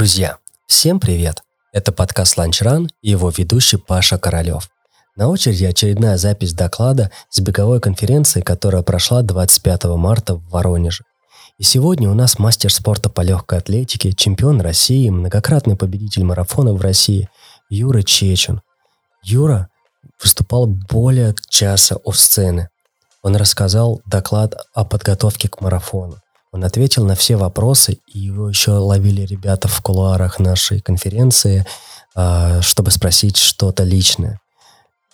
Друзья, всем привет! Это подкаст «Ланчран» и его ведущий Паша Королев. На очереди очередная запись доклада с беговой конференции, которая прошла 25 марта в Воронеже. И сегодня у нас мастер спорта по легкой атлетике, чемпион России, многократный победитель марафона в России Юра Чечин. Юра выступал более часа у сцены. Он рассказал доклад о подготовке к марафону. Он ответил на все вопросы, и его еще ловили ребята в кулуарах нашей конференции, а, чтобы спросить что-то личное.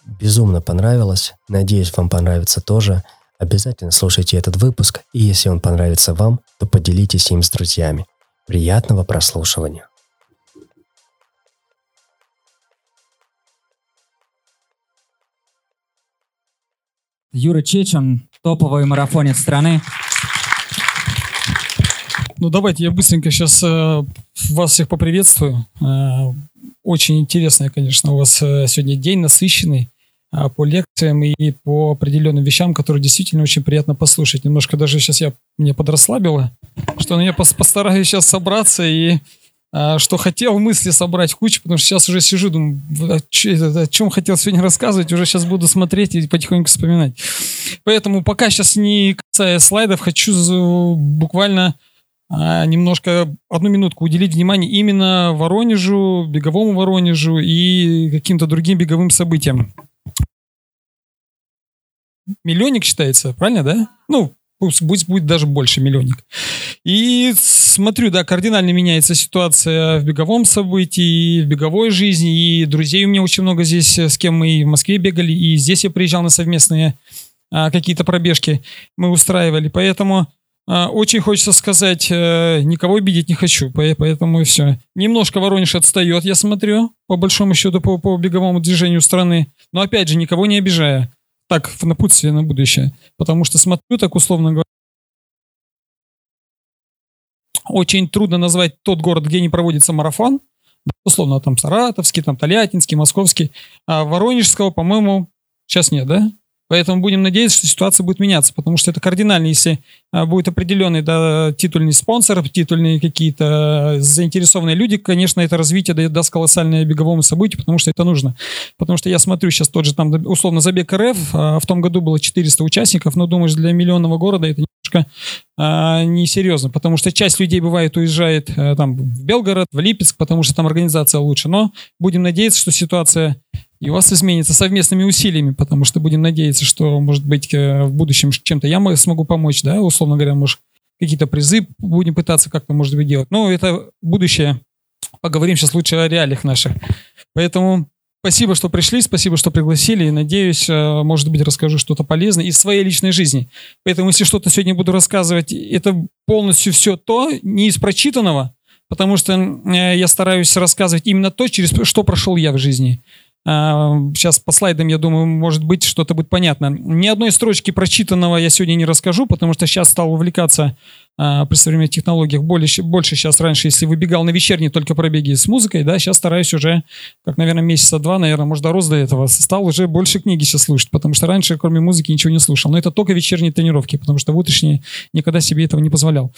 Безумно понравилось. Надеюсь, вам понравится тоже. Обязательно слушайте этот выпуск, и если он понравится вам, то поделитесь им с друзьями. Приятного прослушивания. Юра Чечен, топовый марафонец страны. Ну, давайте я быстренько сейчас э, вас всех поприветствую. Э, очень интересный, конечно, у вас э, сегодня день насыщенный э, по лекциям и по определенным вещам, которые действительно очень приятно послушать. Немножко даже сейчас я мне подрасслабило, что я постараюсь сейчас собраться и э, что хотел мысли собрать в кучу, потому что сейчас уже сижу, думаю, о чем хотел сегодня рассказывать, уже сейчас буду смотреть и потихоньку вспоминать. Поэтому пока сейчас не касаясь слайдов, хочу буквально немножко одну минутку уделить внимание именно Воронежу, беговому Воронежу и каким-то другим беговым событиям. Миллионник считается, правильно, да? Ну, пусть будет, будет даже больше миллионник. И смотрю, да, кардинально меняется ситуация в беговом событии, в беговой жизни, и друзей у меня очень много здесь, с кем мы и в Москве бегали, и здесь я приезжал на совместные а, какие-то пробежки мы устраивали, поэтому а, очень хочется сказать, э, никого обидеть не хочу, поэтому и все. Немножко Воронеж отстает, я смотрю, по большому счету, по, по беговому движению страны. Но опять же, никого не обижая. Так, в напутствие на будущее. Потому что смотрю, так условно говоря, очень трудно назвать тот город, где не проводится марафон. Условно, там Саратовский, там Тольяттинский, Московский. А Воронежского, по-моему, сейчас нет, да? Поэтому будем надеяться, что ситуация будет меняться, потому что это кардинально, если а, будет определенный да, титульный спонсор, титульные какие-то заинтересованные люди, конечно, это развитие даст колоссальное беговому событию, потому что это нужно. Потому что я смотрю сейчас тот же там, условно, забег РФ, а, в том году было 400 участников, но думаешь, для миллионного города это немножко а, несерьезно, потому что часть людей бывает уезжает а, там в Белгород, в Липецк, потому что там организация лучше, но будем надеяться, что ситуация и у вас изменится совместными усилиями, потому что будем надеяться, что, может быть, э, в будущем чем-то я смогу помочь, да, условно говоря, может, какие-то призы будем пытаться как-то, может быть, делать. Но это будущее. Поговорим сейчас лучше о реалиях наших. Поэтому спасибо, что пришли, спасибо, что пригласили. Надеюсь, э, может быть, расскажу что-то полезное из своей личной жизни. Поэтому, если что-то сегодня буду рассказывать, это полностью все то, не из прочитанного, потому что э, я стараюсь рассказывать именно то, через что прошел я в жизни. Сейчас по слайдам, я думаю, может быть, что-то будет понятно. Ни одной строчки прочитанного я сегодня не расскажу, потому что сейчас стал увлекаться а, при современных технологиях больше, больше сейчас раньше, если выбегал на вечерние только пробеги с музыкой, да, сейчас стараюсь уже, как, наверное, месяца два, наверное, может, дорос до этого, стал уже больше книги сейчас слушать, потому что раньше, кроме музыки, ничего не слушал. Но это только вечерние тренировки, потому что в утренние никогда себе этого не позволял.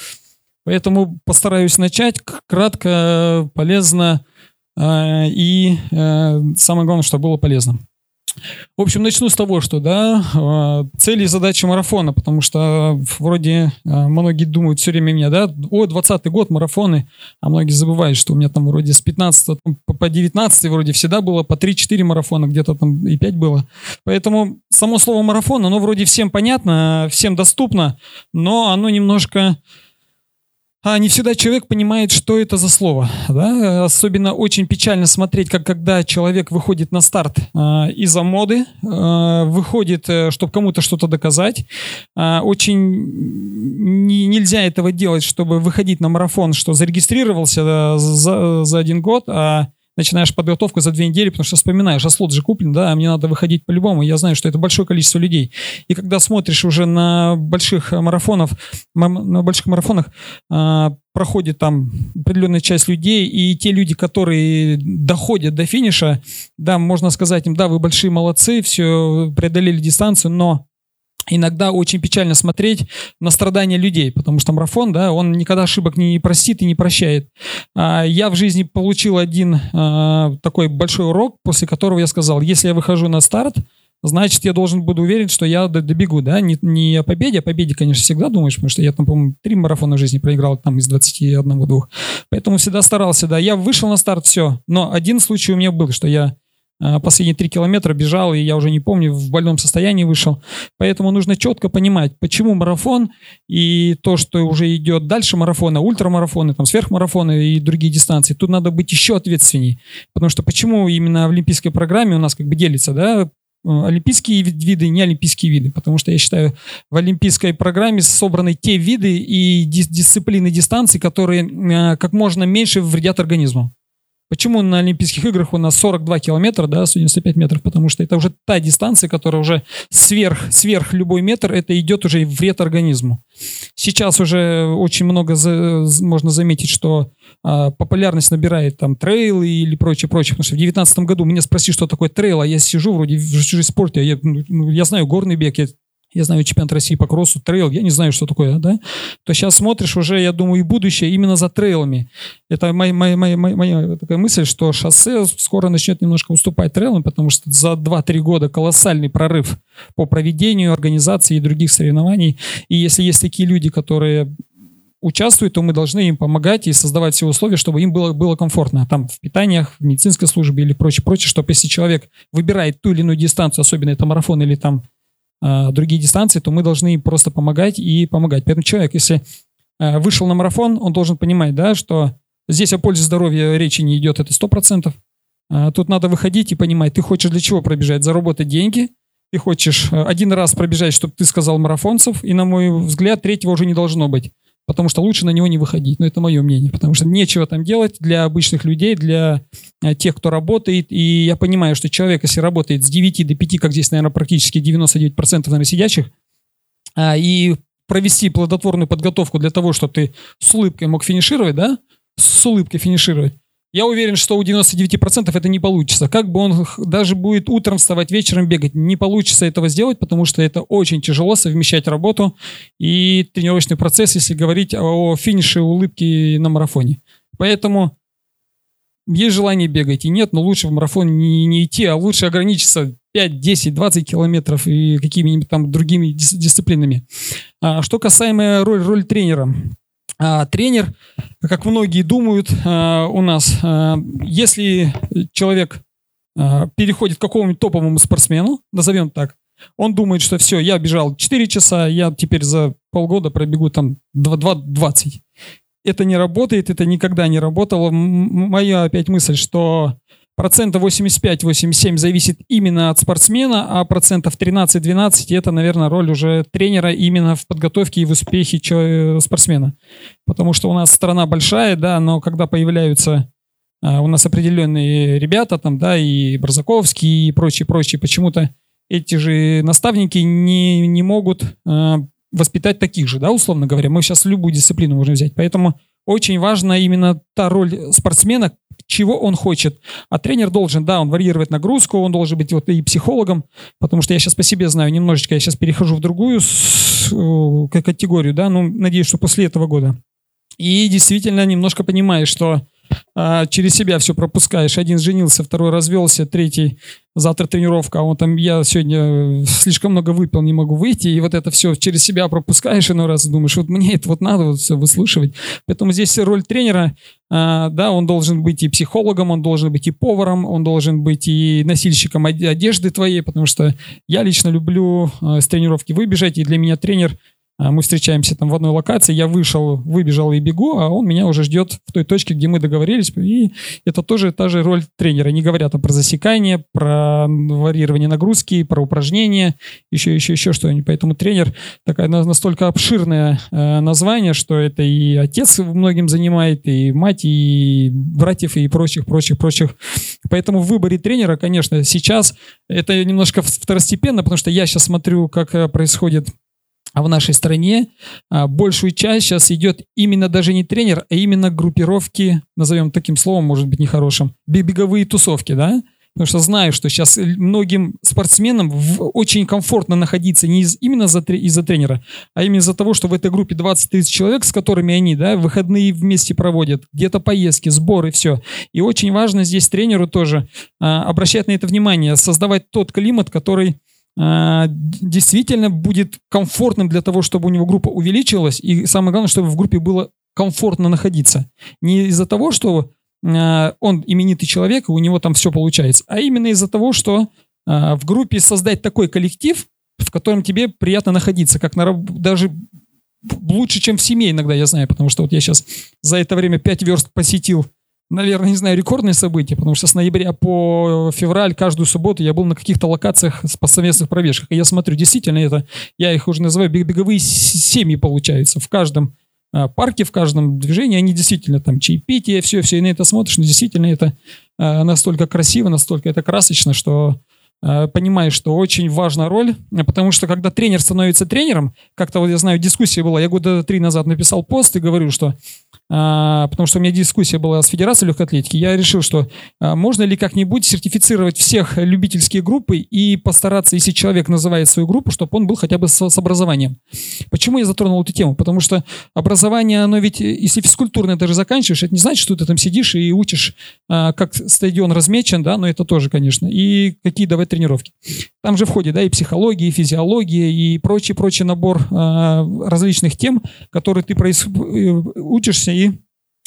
Поэтому постараюсь начать кратко, полезно, а, и э, самое главное, чтобы было полезно. В общем, начну с того, что, да, а, цели и задачи марафона, потому что вроде многие думают все время меня, да, о, 20 год, марафоны, а многие забывают, что у меня там вроде с 15 по 19 вроде всегда было по 3-4 марафона, где-то там и 5 было. Поэтому само слово марафон, оно вроде всем понятно, всем доступно, но оно немножко а не всегда человек понимает, что это за слово. Да? Особенно очень печально смотреть, как когда человек выходит на старт э, из-за моды, э, выходит, чтобы кому-то что-то доказать. Э, очень не, нельзя этого делать, чтобы выходить на марафон, что зарегистрировался э, за, за один год, а начинаешь подготовку за две недели, потому что вспоминаешь, а слот же куплен, да, а мне надо выходить по-любому. Я знаю, что это большое количество людей. И когда смотришь уже на больших марафонов, на больших марафонах, а, проходит там определенная часть людей, и те люди, которые доходят до финиша, да, можно сказать им, да, вы большие молодцы, все, преодолели дистанцию, но иногда очень печально смотреть на страдания людей, потому что марафон, да, он никогда ошибок не простит и не прощает. А, я в жизни получил один а, такой большой урок, после которого я сказал, если я выхожу на старт, значит, я должен буду уверен, что я добегу, да, не, не о победе, о победе, конечно, всегда думаешь, потому что я там, по-моему, три марафона в жизни проиграл там из 21-2. Поэтому всегда старался, да, я вышел на старт, все, но один случай у меня был, что я последние три километра бежал, и я уже не помню, в больном состоянии вышел. Поэтому нужно четко понимать, почему марафон и то, что уже идет дальше марафона, ультрамарафоны, там, сверхмарафоны и другие дистанции. Тут надо быть еще ответственней. Потому что почему именно в олимпийской программе у нас как бы делится, да, олимпийские виды и неолимпийские виды, потому что я считаю, в олимпийской программе собраны те виды и дисциплины дистанции, которые а, как можно меньше вредят организму. Почему на Олимпийских играх у нас 42 километра, да, 195 метров? Потому что это уже та дистанция, которая уже сверх, сверх любой метр, это идет уже вред организму. Сейчас уже очень много за, можно заметить, что а, популярность набирает там трейлы или прочее, прочее. Потому что в 2019 году меня спросили, что такое трейл, а я сижу вроде в спорте, я, ну, я знаю горный бег, я я знаю чемпионат России по кроссу, трейл, я не знаю, что такое, да, то сейчас смотришь уже, я думаю, и будущее именно за трейлами. Это моя, моя, моя, моя такая мысль, что шоссе скоро начнет немножко уступать трейлам, потому что за 2-3 года колоссальный прорыв по проведению, организации и других соревнований. И если есть такие люди, которые участвуют, то мы должны им помогать и создавать все условия, чтобы им было, было комфортно. Там в питаниях, в медицинской службе или прочее, прочее, чтобы если человек выбирает ту или иную дистанцию, особенно это марафон или там э, другие дистанции, то мы должны просто помогать и помогать. Поэтому человек, если э, вышел на марафон, он должен понимать, да, что здесь о пользе здоровья речи не идет, это 100%. Э, тут надо выходить и понимать, ты хочешь для чего пробежать? Заработать деньги, ты хочешь э, один раз пробежать, чтобы ты сказал марафонцев, и, на мой взгляд, третьего уже не должно быть потому что лучше на него не выходить. Но это мое мнение, потому что нечего там делать для обычных людей, для э, тех, кто работает. И я понимаю, что человек, если работает с 9 до 5, как здесь, наверное, практически 99% наверное, сидящих, а, и провести плодотворную подготовку для того, чтобы ты с улыбкой мог финишировать, да, с улыбкой финишировать, я уверен, что у 99% это не получится. Как бы он даже будет утром вставать, вечером бегать, не получится этого сделать, потому что это очень тяжело совмещать работу и тренировочный процесс, если говорить о финише улыбки на марафоне. Поэтому есть желание бегать и нет, но лучше в марафон не, не идти, а лучше ограничиться 5, 10, 20 километров и какими-нибудь там другими дис дисциплинами. А, что касаемо роль, роль тренера. А, тренер, как многие думают а, у нас, а, если человек переходит к какому-нибудь топовому спортсмену, назовем так, он думает, что все, я бежал 4 часа, я теперь за полгода пробегу там 20. Это не работает, это никогда не работало. Моя опять мысль, что процентов 85-87 зависит именно от спортсмена, а процентов 13-12 это, наверное, роль уже тренера именно в подготовке и в успехе спортсмена. Потому что у нас страна большая, да, но когда появляются а, у нас определенные ребята там, да, и Барзаковский, и прочие, прочие, почему-то эти же наставники не, не могут э, воспитать таких же, да, условно говоря. Мы сейчас любую дисциплину можем взять. Поэтому очень важна именно та роль спортсмена, чего он хочет. А тренер должен, да, он варьировать нагрузку, он должен быть вот и психологом, потому что я сейчас по себе знаю немножечко, я сейчас перехожу в другую категорию, да, ну, надеюсь, что после этого года. И действительно немножко понимаешь, что а, через себя все пропускаешь. Один женился, второй развелся, третий завтра тренировка, а он там, я сегодня слишком много выпил, не могу выйти, и вот это все через себя пропускаешь иной раз, думаешь, вот мне это вот надо вот все выслушивать. Поэтому здесь роль тренера, а, да, он должен быть и психологом, он должен быть и поваром, он должен быть и носильщиком одежды твоей, потому что я лично люблю а, с тренировки выбежать, и для меня тренер – мы встречаемся там в одной локации, я вышел, выбежал и бегу, а он меня уже ждет в той точке, где мы договорились. И это тоже та же роль тренера. Не говорят там про засекание, про варьирование нагрузки, про упражнения, еще, еще, еще что-нибудь. Поэтому тренер такая настолько обширное э, название, что это и отец многим занимает, и мать, и братьев, и прочих, прочих, прочих. Поэтому в выборе тренера, конечно, сейчас это немножко второстепенно, потому что я сейчас смотрю, как э, происходит а в нашей стране а, большую часть сейчас идет именно даже не тренер, а именно группировки, назовем таким словом, может быть, нехорошим, беговые тусовки, да? Потому что знаю, что сейчас многим спортсменам очень комфортно находиться не из- именно за, из-за тренера, а именно из-за того, что в этой группе 20-30 человек, с которыми они да, выходные вместе проводят, где-то поездки, сборы, все. И очень важно здесь тренеру тоже а, обращать на это внимание, создавать тот климат, который действительно будет комфортным для того, чтобы у него группа увеличилась, и самое главное, чтобы в группе было комфортно находиться. Не из-за того, что а, он именитый человек, и у него там все получается, а именно из-за того, что а, в группе создать такой коллектив, в котором тебе приятно находиться, как на, даже лучше, чем в семье иногда, я знаю, потому что вот я сейчас за это время 5 верст посетил, наверное, не знаю, рекордное событие, потому что с ноября по февраль каждую субботу я был на каких-то локациях по совместных пробежках, и я смотрю, действительно это, я их уже называю бег- беговые семьи получаются, в каждом а, парке, в каждом движении, они действительно там чаепитие, все, все, и на это смотришь, но действительно это а, настолько красиво, настолько это красочно, что а, понимаешь, что очень важна роль, потому что когда тренер становится тренером, как-то вот я знаю, дискуссия была, я года три назад написал пост и говорю, что потому что у меня дискуссия была с Федерацией легкой атлетики, я решил, что а, можно ли как-нибудь сертифицировать всех любительские группы и постараться, если человек называет свою группу, чтобы он был хотя бы с, образованием. Почему я затронул эту тему? Потому что образование, оно ведь, э, если физкультурное даже заканчиваешь, это не значит, что ты там сидишь и учишь, а, как стадион размечен, да, но это тоже, конечно, и какие давать тренировки. Там же входит, да, и психология, и физиология, и прочий-прочий набор а, различных тем, которые ты проис- э, учишься, и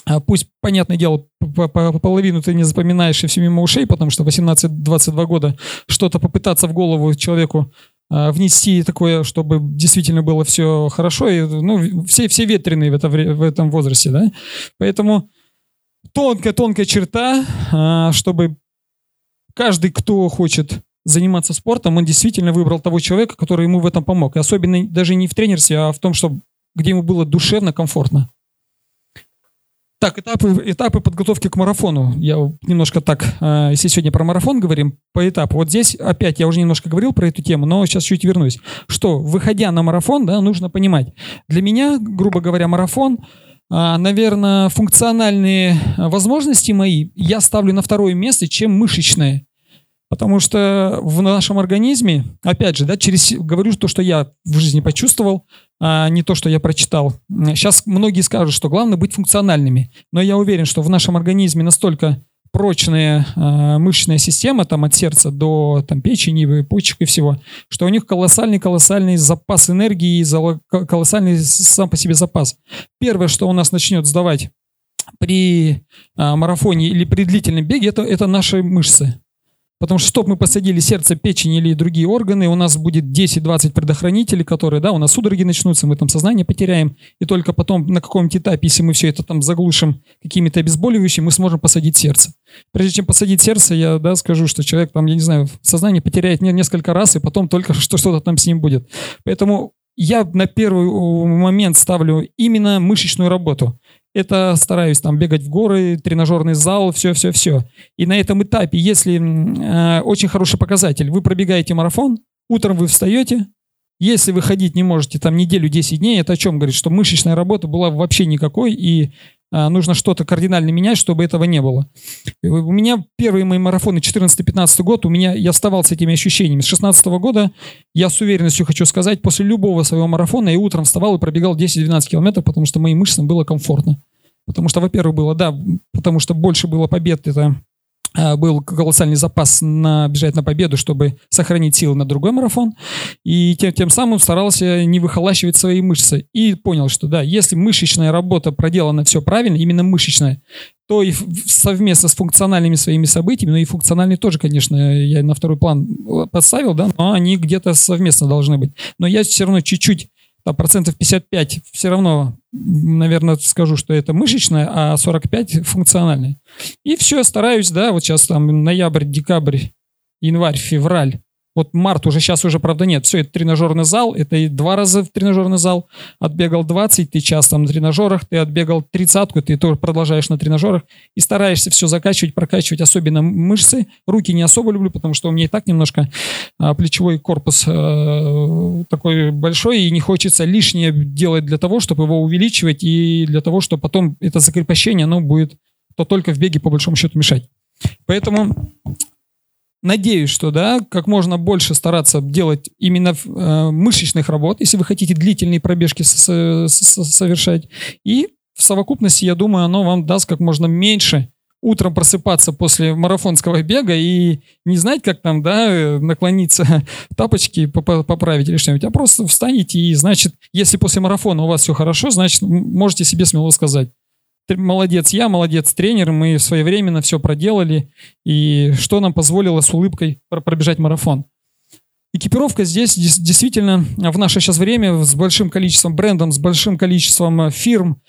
а, пусть, понятное дело, по- по- половину ты не запоминаешь и все мимо ушей, потому что 18-22 года что-то попытаться в голову человеку а, внести такое, чтобы действительно было все хорошо, и, ну, все, все ветреные в, это, в этом возрасте, да, поэтому тонкая-тонкая черта, а, чтобы каждый, кто хочет заниматься спортом, он действительно выбрал того человека, который ему в этом помог. И особенно даже не в тренерстве, а в том, что где ему было душевно, комфортно. Так, этапы, этапы подготовки к марафону. Я немножко так, э, если сегодня про марафон говорим, по этапу. Вот здесь опять я уже немножко говорил про эту тему, но сейчас чуть вернусь. Что, выходя на марафон, да, нужно понимать. Для меня, грубо говоря, марафон, а, наверное, функциональные а, возможности мои я ставлю на второе место, чем мышечные. Потому что в нашем организме, опять же, да, через говорю то, что я в жизни почувствовал, а не то, что я прочитал. Сейчас многие скажут, что главное быть функциональными. Но я уверен, что в нашем организме настолько прочная э, мышечная система, там от сердца до там, печени, почек и всего, что у них колоссальный-колоссальный запас энергии колоссальный сам по себе запас. Первое, что у нас начнет сдавать при а, марафоне или при длительном беге, это, это наши мышцы. Потому что, чтоб мы посадили сердце, печень или другие органы, у нас будет 10-20 предохранителей, которые, да, у нас судороги начнутся, мы там сознание потеряем, и только потом на каком-то этапе, если мы все это там заглушим какими-то обезболивающими, мы сможем посадить сердце. Прежде чем посадить сердце, я, да, скажу, что человек там, я не знаю, сознание потеряет не- несколько раз, и потом только что что-то там с ним будет. Поэтому я на первый э, момент ставлю именно мышечную работу. Это стараюсь там бегать в горы, тренажерный зал, все-все-все. И на этом этапе, если э, очень хороший показатель, вы пробегаете марафон, утром вы встаете, если вы ходить не можете там неделю, 10 дней, это о чем говорит? Что мышечная работа была вообще никакой, и нужно что-то кардинально менять, чтобы этого не было. У меня первые мои марафоны 14-15 год, у меня я вставал с этими ощущениями. С 16 года я с уверенностью хочу сказать, после любого своего марафона я утром вставал и пробегал 10-12 километров, потому что моим мышцам было комфортно. Потому что, во-первых, было, да, потому что больше было побед, это а, был колоссальный запас на бежать на победу, чтобы сохранить силы на другой марафон. И тем, тем самым старался не выхолащивать свои мышцы. И понял, что да, если мышечная работа проделана все правильно, именно мышечная, то и совместно с функциональными своими событиями, ну и функциональные тоже, конечно, я на второй план э, подставил, да, но они где-то совместно должны быть. Но я все равно чуть-чуть, там, процентов 55 все равно, наверное, скажу, что это мышечное, а 45 функциональное. И все, стараюсь, да, вот сейчас там ноябрь, декабрь, январь, февраль. Вот март уже, сейчас уже, правда, нет. Все, это тренажерный зал, это и два раза в тренажерный зал. Отбегал 20, ты час там на тренажерах, ты отбегал тридцатку, ты тоже продолжаешь на тренажерах. И стараешься все закачивать, прокачивать, особенно мышцы. Руки не особо люблю, потому что у меня и так немножко а, плечевой корпус э, такой большой, и не хочется лишнее делать для того, чтобы его увеличивать, и для того, чтобы потом это закрепощение, оно будет то только в беге по большому счету мешать. Поэтому надеюсь, что да, как можно больше стараться делать именно э, мышечных работ, если вы хотите длительные пробежки совершать. И в совокупности, я думаю, оно вам даст как можно меньше утром просыпаться после марафонского бега и не знать, как там, да, наклониться, тапочки поправить или что-нибудь, а просто встанете и, значит, если после марафона у вас все хорошо, значит, можете себе смело сказать, молодец я, молодец тренер, мы своевременно все проделали, и что нам позволило с улыбкой пробежать марафон. Экипировка здесь действительно в наше сейчас время с большим количеством брендов, с большим количеством э, фирм,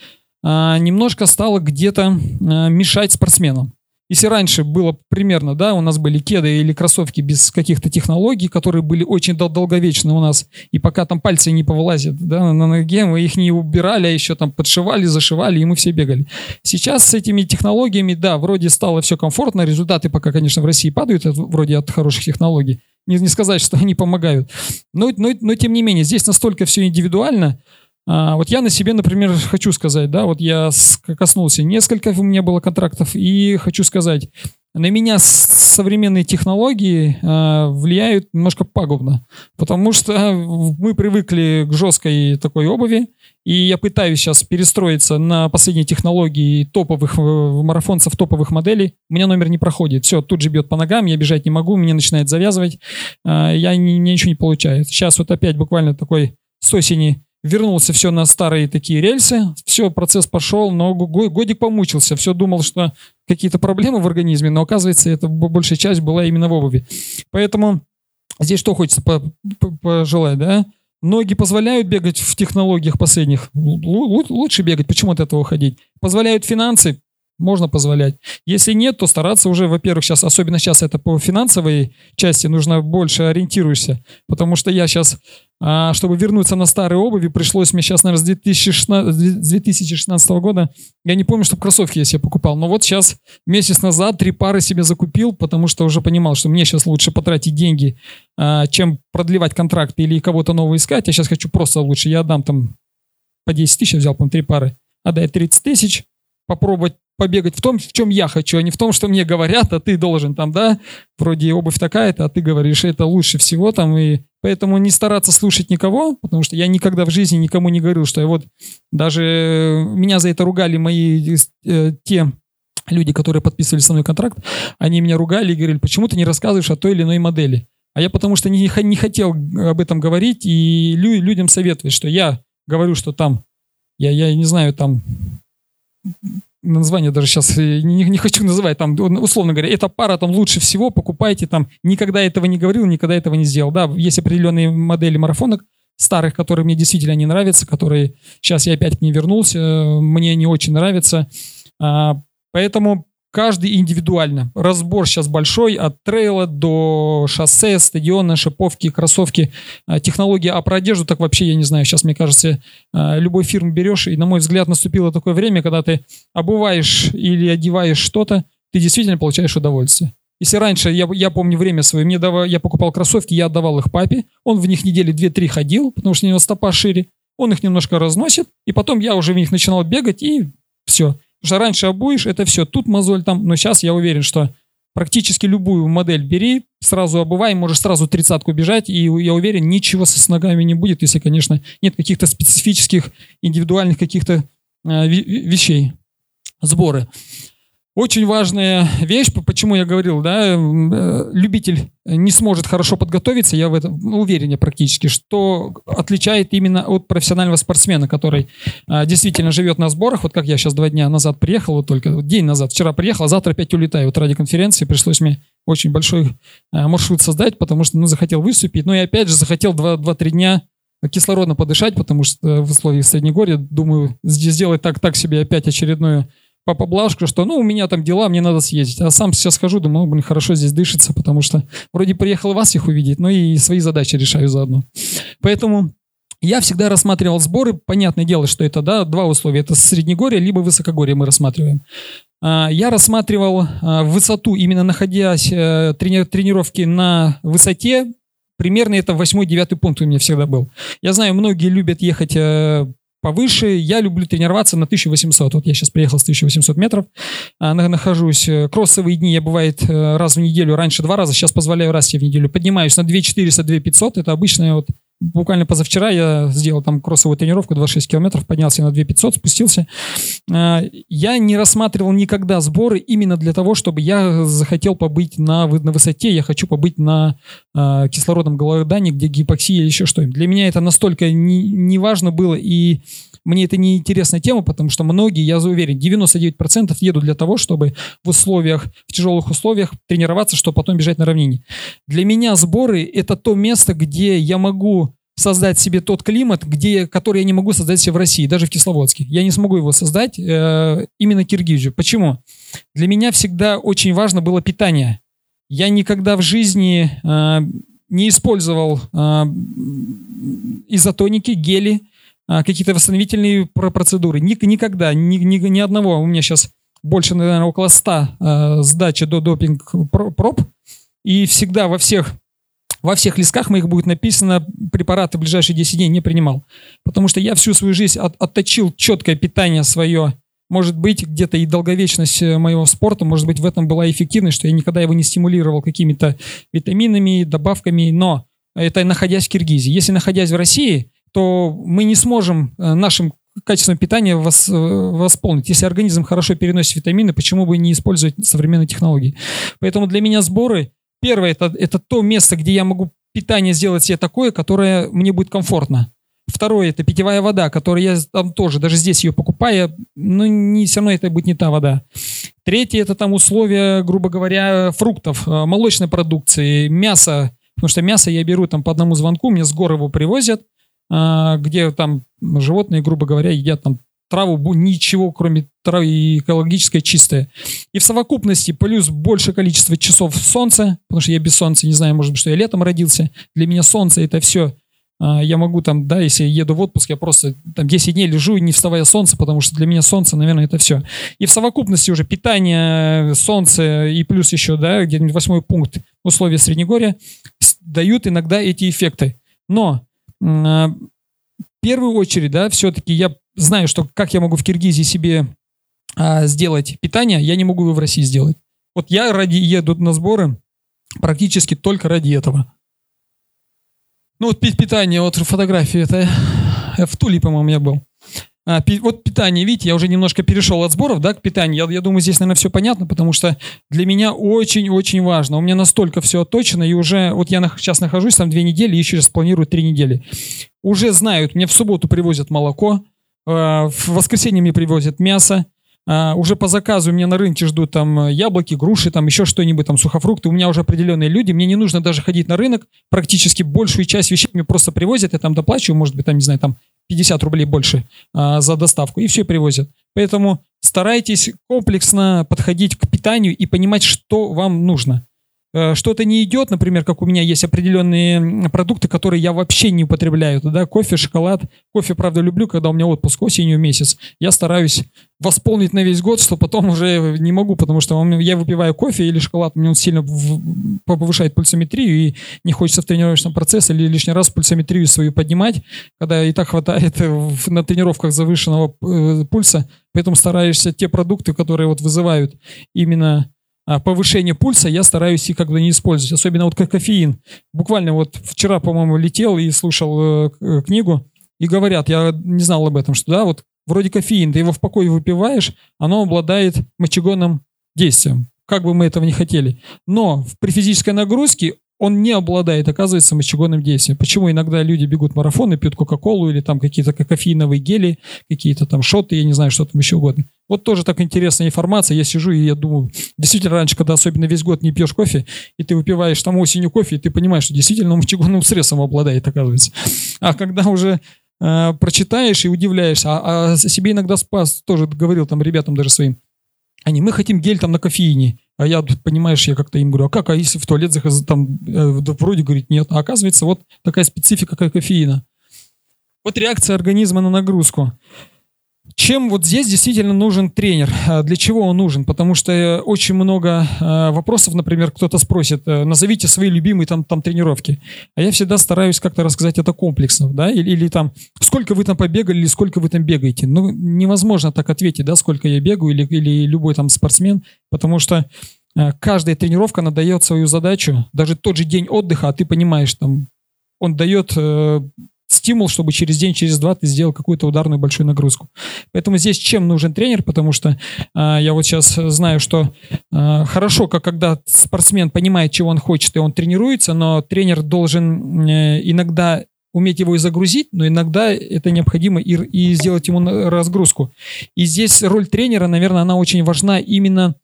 а, немножко стало где-то а, мешать спортсменам. Если раньше было примерно, да, у нас были кеды или кроссовки без каких-то технологий, которые были очень дол- долговечны у нас, и пока там пальцы не повылазят да, на ноге, мы их не убирали, а еще там подшивали, зашивали, и мы все бегали. Сейчас с этими технологиями, да, вроде стало все комфортно, результаты пока, конечно, в России падают, вроде от хороших технологий. Не, не сказать, что они помогают. Но, но, но тем не менее, здесь настолько все индивидуально, а, вот я на себе, например, хочу сказать, да, вот я коснулся несколько, у меня было контрактов, и хочу сказать, на меня современные технологии э, влияют немножко пагубно, потому что мы привыкли к жесткой такой обуви, и я пытаюсь сейчас перестроиться на последние технологии топовых марафонцев, топовых моделей. У меня номер не проходит. Все, тут же бьет по ногам, я бежать не могу, меня начинает завязывать. Э, я не, ничего не получаю. Сейчас вот опять буквально такой с осени вернулся все на старые такие рельсы, все, процесс пошел, но годик помучился, все думал, что какие-то проблемы в организме, но оказывается, это большая часть была именно в обуви. Поэтому здесь что хочется пожелать, да? Ноги позволяют бегать в технологиях последних. Лучше бегать, почему от этого уходить? Позволяют финансы, можно позволять. Если нет, то стараться уже, во-первых, сейчас, особенно сейчас это по финансовой части, нужно больше ориентируешься, потому что я сейчас, а, чтобы вернуться на старые обуви, пришлось мне сейчас, наверное, с 2016, с 2016 года, я не помню, чтобы кроссовки я себе покупал, но вот сейчас месяц назад три пары себе закупил, потому что уже понимал, что мне сейчас лучше потратить деньги, а, чем продлевать контракт или кого-то нового искать, я сейчас хочу просто лучше, я отдам там по 10 тысяч, взял, по три пары, отдай 30 тысяч, попробовать побегать в том, в чем я хочу, а не в том, что мне говорят, а ты должен там, да, вроде обувь такая-то, а ты говоришь, это лучше всего там, и поэтому не стараться слушать никого, потому что я никогда в жизни никому не говорил, что я вот даже меня за это ругали мои э, те люди, которые подписывали со мной контракт, они меня ругали и говорили, почему ты не рассказываешь о той или иной модели. А я потому что не, не хотел об этом говорить и лю, людям советовать, что я говорю, что там, я, я не знаю, там название даже сейчас не, не хочу называть, там, условно говоря, эта пара там лучше всего, покупайте там, никогда этого не говорил, никогда этого не сделал. Да, есть определенные модели марафонок, старых, которые мне действительно не нравятся, которые сейчас я опять к ней вернулся, мне не очень нравятся. А, поэтому каждый индивидуально. Разбор сейчас большой, от трейла до шоссе, стадиона, шиповки, кроссовки, а, технологии. А про одежду так вообще я не знаю. Сейчас, мне кажется, а, любой фирм берешь, и, на мой взгляд, наступило такое время, когда ты обуваешь или одеваешь что-то, ты действительно получаешь удовольствие. Если раньше, я, я помню время свое, мне давал, я покупал кроссовки, я отдавал их папе, он в них недели 2-3 ходил, потому что у него стопа шире, он их немножко разносит, и потом я уже в них начинал бегать, и все. Потому раньше обуешь, это все, тут мозоль там, но сейчас я уверен, что практически любую модель бери, сразу обувай, можешь сразу тридцатку бежать, и я уверен, ничего с ногами не будет, если, конечно, нет каких-то специфических, индивидуальных каких-то э, вещей. Сборы. Очень важная вещь, почему я говорил, да, э, любитель не сможет хорошо подготовиться, я в этом уверен практически, что отличает именно от профессионального спортсмена, который а, действительно живет на сборах. Вот как я сейчас два дня назад приехал, вот только день назад, вчера приехал, а завтра опять улетаю. Вот ради конференции пришлось мне очень большой а, маршрут создать, потому что ну, захотел выступить. Ну и опять же захотел 2-3 дня кислородно подышать, потому что в условиях Среднегорья, думаю, сделать так, так себе опять очередную по поблажку, что ну у меня там дела, мне надо съездить. А сам сейчас скажу, думаю, ну, блин, хорошо здесь дышится, потому что вроде приехал вас их увидеть, но и свои задачи решаю заодно. Поэтому я всегда рассматривал сборы. Понятное дело, что это да, два условия. Это среднегорье, либо высокогорье мы рассматриваем. А, я рассматривал а, высоту, именно находясь э, трени тренировки на высоте. Примерно это восьмой-девятый пункт у меня всегда был. Я знаю, многие любят ехать э, повыше. Я люблю тренироваться на 1800. Вот я сейчас приехал с 1800 метров, а, нахожусь. Э, кроссовые дни я бывает э, раз в неделю, раньше два раза, сейчас позволяю раз в неделю. Поднимаюсь на 2400, 2500. Это обычная вот буквально позавчера я сделал там кроссовую тренировку 26 километров, поднялся на 2500, спустился. А, я не рассматривал никогда сборы именно для того, чтобы я захотел побыть на, на высоте, я хочу побыть на э, кислородном голодании, где гипоксия или еще что-нибудь. Для меня это настолько не, не важно было, и мне это не интересная тема, потому что многие, я уверен, 99% едут для того, чтобы в условиях, в тяжелых условиях тренироваться, чтобы потом бежать на равнине. Для меня сборы – это то место, где я могу создать себе тот климат, где, который я не могу создать себе в России, даже в Кисловодске. Я не смогу его создать э, именно Киргизию. Почему? Для меня всегда очень важно было питание. Я никогда в жизни э, не использовал э, изотоники, гели, какие-то восстановительные процедуры. Ник, никогда, ни, ни, ни одного. У меня сейчас больше, наверное, около 100 э, сдачи до допинг проб. И всегда во всех во всех листках моих будет написано препараты в ближайшие 10 дней не принимал. Потому что я всю свою жизнь от, отточил четкое питание свое. Может быть, где-то и долговечность э, моего спорта, может быть, в этом была эффективность, что я никогда его не стимулировал какими-то витаминами, добавками, но это находясь в Киргизии. Если находясь в России, то мы не сможем э, нашим качеством питания вос, э, восполнить. Если организм хорошо переносит витамины, почему бы не использовать современные технологии? Поэтому для меня сборы, первое, это, это то место, где я могу питание сделать себе такое, которое мне будет комфортно. Второе, это питьевая вода, которую я там тоже, даже здесь ее покупаю, но не, все равно это будет не та вода. Третье, это там условия, грубо говоря, фруктов, э, молочной продукции, мяса, потому что мясо я беру там по одному звонку, мне с гор его привозят, где там животные, грубо говоря, едят там траву, ничего, кроме травы экологическое, чистое. И в совокупности плюс большее количество часов солнца, потому что я без солнца, не знаю, может быть, что я летом родился. Для меня солнце это все. А, я могу там, да, если я еду в отпуск, я просто там 10 дней лежу, не вставая солнце, потому что для меня солнце, наверное, это все. И в совокупности уже питание, солнце и плюс еще, да, где-нибудь восьмой пункт условия Среднегорья дают иногда эти эффекты. Но а, в первую очередь, да, все-таки я знаю, что как я могу в Киргизии себе а, сделать питание, я не могу его в России сделать. Вот я ради еду на сборы практически только ради этого. Ну вот питание, вот фотографии, это в Туле, по-моему, я был. А, пи, вот питание, видите, я уже немножко перешел от сборов, да, к питанию. Я, я думаю, здесь, наверное, все понятно, потому что для меня очень-очень важно. У меня настолько все точно, и уже, вот я на, сейчас нахожусь там две недели, еще раз планирую три недели. Уже знают, мне в субботу привозят молоко, э, в воскресенье мне привозят мясо, Uh, уже по заказу меня на рынке ждут там яблоки, груши, там еще что-нибудь, там сухофрукты. У меня уже определенные люди, мне не нужно даже ходить на рынок. Практически большую часть вещей мне просто привозят, я там доплачиваю, может быть, там, не знаю, там 50 рублей больше а, за доставку, и все привозят. Поэтому старайтесь комплексно подходить к питанию и понимать, что вам нужно. Э, что-то не идет, например, как у меня есть определенные продукты, которые я вообще не употребляю. Да, кофе, шоколад. Кофе, правда, люблю, когда у меня отпуск осенью месяц. Я стараюсь восполнить на весь год, что потом уже не могу, потому что я выпиваю кофе или шоколад, мне он сильно повышает пульсометрию, и не хочется в тренировочном процессе или лишний раз пульсометрию свою поднимать, когда и так хватает на тренировках завышенного э, пульса. Поэтому стараешься те продукты, которые вот вызывают именно повышение пульса я стараюсь их как бы не использовать, особенно вот как кофеин. Буквально вот вчера, по-моему, летел и слушал э, книгу, и говорят, я не знал об этом, что да, вот вроде кофеин, ты его в покое выпиваешь, оно обладает мочегонным действием, как бы мы этого не хотели. Но при физической нагрузке он не обладает, оказывается, мочегонным действием. Почему иногда люди бегут марафоны, пьют кока-колу или там какие-то кофеиновые гели, какие-то там шоты, я не знаю, что там еще угодно. Вот тоже так интересная информация. Я сижу и я думаю, действительно раньше, когда особенно весь год не пьешь кофе, и ты выпиваешь там осенью кофе, и ты понимаешь, что действительно мочегонным стрессом обладает, оказывается. А когда уже э, прочитаешь и удивляешься, а, а себе иногда спас, тоже говорил там ребятам даже своим, они, мы хотим гель там на кофеине. А я, понимаешь, я как-то им говорю, а как, а если в туалет захожу, там, э, вроде, говорит, нет. А оказывается, вот такая специфика, как кофеина. Вот реакция организма на нагрузку. Чем вот здесь действительно нужен тренер? А для чего он нужен? Потому что э, очень много э, вопросов, например, кто-то спросит, э, назовите свои любимые там, там тренировки. А я всегда стараюсь как-то рассказать это комплексно, да, или, или там, сколько вы там побегали, или сколько вы там бегаете. Ну, невозможно так ответить, да, сколько я бегаю, или, или любой там спортсмен, потому что каждая тренировка, она свою задачу. Даже тот же день отдыха, а ты понимаешь, там, он дает стимул, чтобы через день, через два ты сделал какую-то ударную большую нагрузку. Поэтому здесь чем нужен тренер, потому что э, я вот сейчас знаю, что э, хорошо, как когда спортсмен понимает, чего он хочет, и он тренируется, но тренер должен э, иногда уметь его и загрузить, но иногда это необходимо и, и сделать ему разгрузку. И здесь роль тренера, наверное, она очень важна именно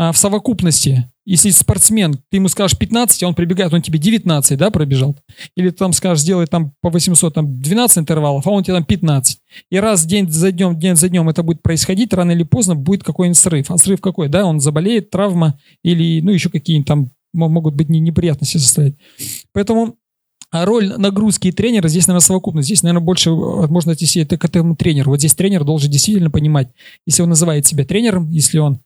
а, в совокупности. Если спортсмен, ты ему скажешь 15, а он прибегает, он тебе 19, да, пробежал. Или ты там скажешь, сделай там по 800, там 12 интервалов, а он тебе там 15. И раз день за днем, день за днем это будет происходить, рано или поздно будет какой-нибудь срыв. А срыв какой, да, он заболеет, травма или, ну, еще какие-нибудь там могут быть неприятности состоять. Поэтому а роль нагрузки и тренера здесь, наверное, совокупно. Здесь, наверное, больше можно отнести это к этому тренеру. Вот здесь тренер должен действительно понимать, если он называет себя тренером, если он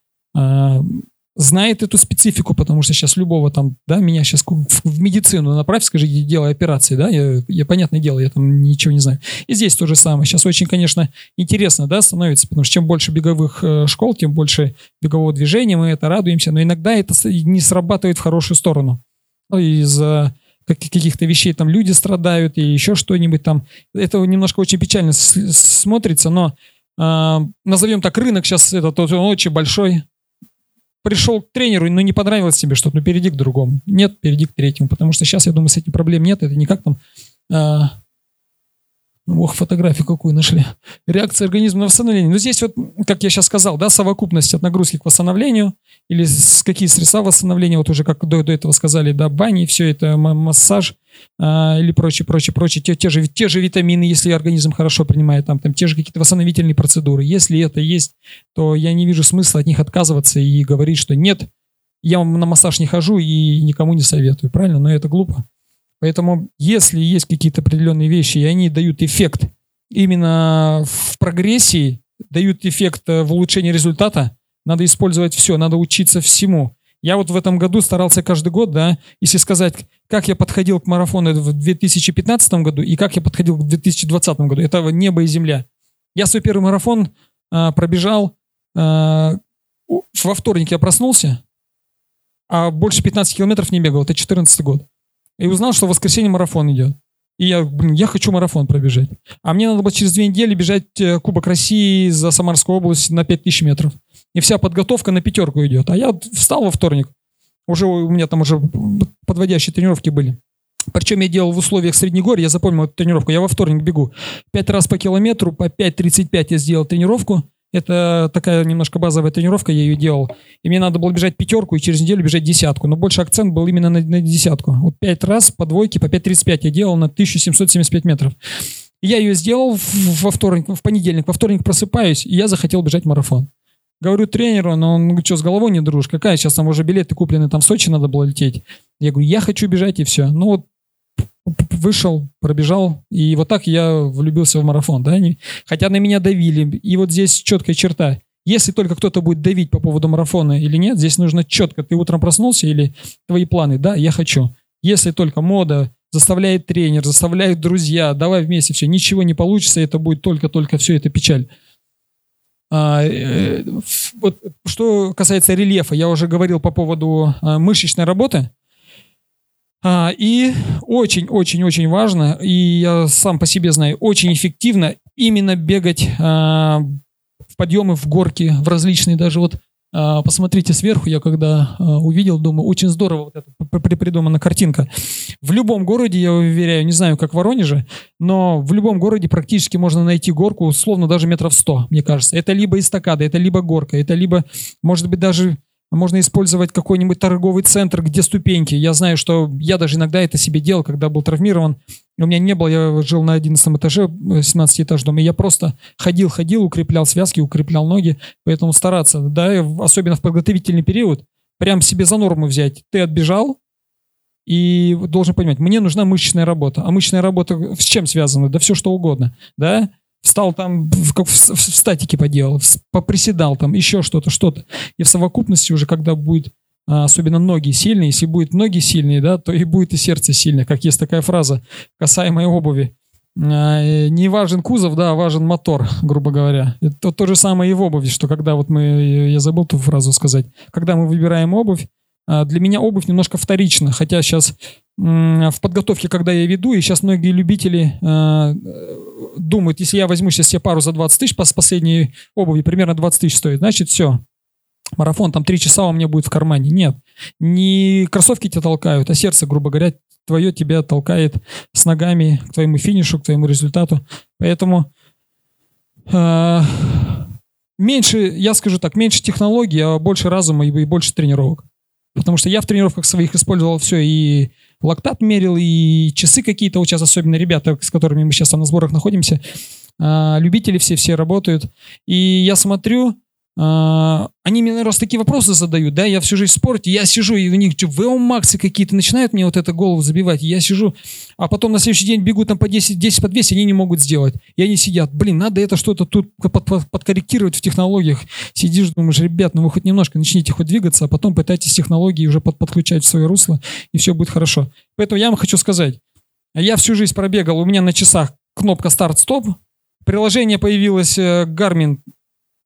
знает эту специфику, потому что сейчас любого там, да, меня сейчас в медицину направь, скажи, делай операции, да, я, я понятное дело, я там ничего не знаю. И здесь то же самое. Сейчас очень, конечно, интересно, да, становится, потому что чем больше беговых э, школ, тем больше бегового движения, мы это радуемся, но иногда это не срабатывает в хорошую сторону. Ну, из-за каких-то вещей там люди страдают и еще что-нибудь там. Это немножко очень печально смотрится, но э, назовем так, рынок сейчас этот он очень большой, пришел к тренеру, но не понравилось тебе что-то, ну перейди к другому. Нет, перейди к третьему, потому что сейчас, я думаю, с этим проблем нет, это не как там а, Ох, фотографию какую нашли. Реакция организма на восстановление. Но здесь вот, как я сейчас сказал, да, совокупность от нагрузки к восстановлению или с какие средства восстановления, вот уже как до, до этого сказали, да, бани, все это массаж а, или прочее, прочее, прочее. Те, те, же, те же витамины, если организм хорошо принимает, там, там те же какие-то восстановительные процедуры. Если это есть, то я не вижу смысла от них отказываться и говорить, что нет, я на массаж не хожу и никому не советую, правильно? Но это глупо. Поэтому, если есть какие-то определенные вещи, и они дают эффект именно в прогрессии, дают эффект э, в улучшении результата, надо использовать все, надо учиться всему. Я вот в этом году старался каждый год, да, если сказать, как я подходил к марафону в 2015 году и как я подходил в 2020 году, это небо и земля. Я свой первый марафон а, пробежал, а, во вторник я проснулся, а больше 15 километров не бегал, это 14 год и узнал, что в воскресенье марафон идет. И я, блин, я хочу марафон пробежать. А мне надо было через две недели бежать э, Кубок России за Самарскую область на 5000 метров. И вся подготовка на пятерку идет. А я встал во вторник. Уже у меня там уже подводящие тренировки были. Причем я делал в условиях Среднегорья, я запомнил эту тренировку. Я во вторник бегу. Пять раз по километру, по 5.35 я сделал тренировку. Это такая немножко базовая тренировка, я ее делал. И мне надо было бежать пятерку и через неделю бежать десятку. Но больше акцент был именно на, на десятку. Вот пять раз по двойке, по 5.35 я делал на 1775 метров. Я ее сделал во вторник, в понедельник. Во вторник просыпаюсь, и я захотел бежать марафон. Говорю тренеру, но он что, с головой не дружишь? Какая сейчас там уже билеты куплены, там в Сочи надо было лететь. Я говорю, я хочу бежать, и все. Ну вот вышел, пробежал, и вот так я влюбился в марафон, да, хотя на меня давили, и вот здесь четкая черта. Если только кто-то будет давить по поводу марафона или нет, здесь нужно четко, ты утром проснулся или твои планы, да, я хочу. Если только мода заставляет тренер, заставляют друзья, давай вместе все, ничего не получится, это будет только-только все, это печаль. А, э, вот, что касается рельефа, я уже говорил по поводу а, мышечной работы – и очень-очень-очень важно, и я сам по себе знаю, очень эффективно именно бегать а, в подъемы, в горки, в различные даже вот а, Посмотрите сверху, я когда увидел, думаю, очень здорово вот эта придумана картинка. В любом городе, я уверяю, не знаю, как в Воронеже, но в любом городе практически можно найти горку, условно, даже метров сто, мне кажется. Это либо эстакада, это либо горка, это либо, может быть, даже можно использовать какой-нибудь торговый центр, где ступеньки. Я знаю, что я даже иногда это себе делал, когда был травмирован. У меня не было, я жил на 11 этаже, 17 этаж дома, и я просто ходил-ходил, укреплял связки, укреплял ноги, поэтому стараться, да, особенно в подготовительный период, прям себе за норму взять. Ты отбежал, и должен понимать, мне нужна мышечная работа. А мышечная работа с чем связана? Да все что угодно, да? Встал там, в, как в, в статике поделал, поприседал там, еще что-то, что-то. И в совокупности уже, когда будет а, особенно ноги сильные, если будет ноги сильные, да, то и будет и сердце сильное, как есть такая фраза касаемая обуви. А, не важен кузов, да, а важен мотор, грубо говоря. Это то же самое и в обуви, что когда вот мы, я забыл ту фразу сказать, когда мы выбираем обувь, для меня обувь немножко вторична, хотя сейчас в подготовке, когда я веду, и сейчас многие любители э, думают, если я возьму сейчас себе пару за 20 тысяч, по последней обуви примерно 20 тысяч стоит, значит все, марафон там 3 часа у меня будет в кармане. Нет, не кроссовки тебя толкают, а сердце, грубо говоря, твое тебя толкает с ногами к твоему финишу, к твоему результату. Поэтому э, меньше, я скажу так, меньше технологий, а больше разума и, и больше тренировок. Потому что я в тренировках своих использовал все, и лактат мерил, и часы какие-то вот сейчас, особенно ребята, с которыми мы сейчас там на сборах находимся, э, любители все-все работают. И я смотрю, а, они мне, наверное, такие вопросы задают, да, я всю жизнь в спорте, я сижу, и у них что, ВО Максы какие-то начинают мне вот это голову забивать, я сижу, а потом на следующий день бегу там по 10, 10 по 200, они не могут сделать. И они сидят, блин, надо это что-то тут под, под, подкорректировать в технологиях. Сидишь, думаешь, ребят, ну вы хоть немножко начните хоть двигаться, а потом пытайтесь технологии уже под, подключать в свое русло, и все будет хорошо. Поэтому я вам хочу сказать, я всю жизнь пробегал, у меня на часах кнопка старт-стоп, приложение появилось э, Garmin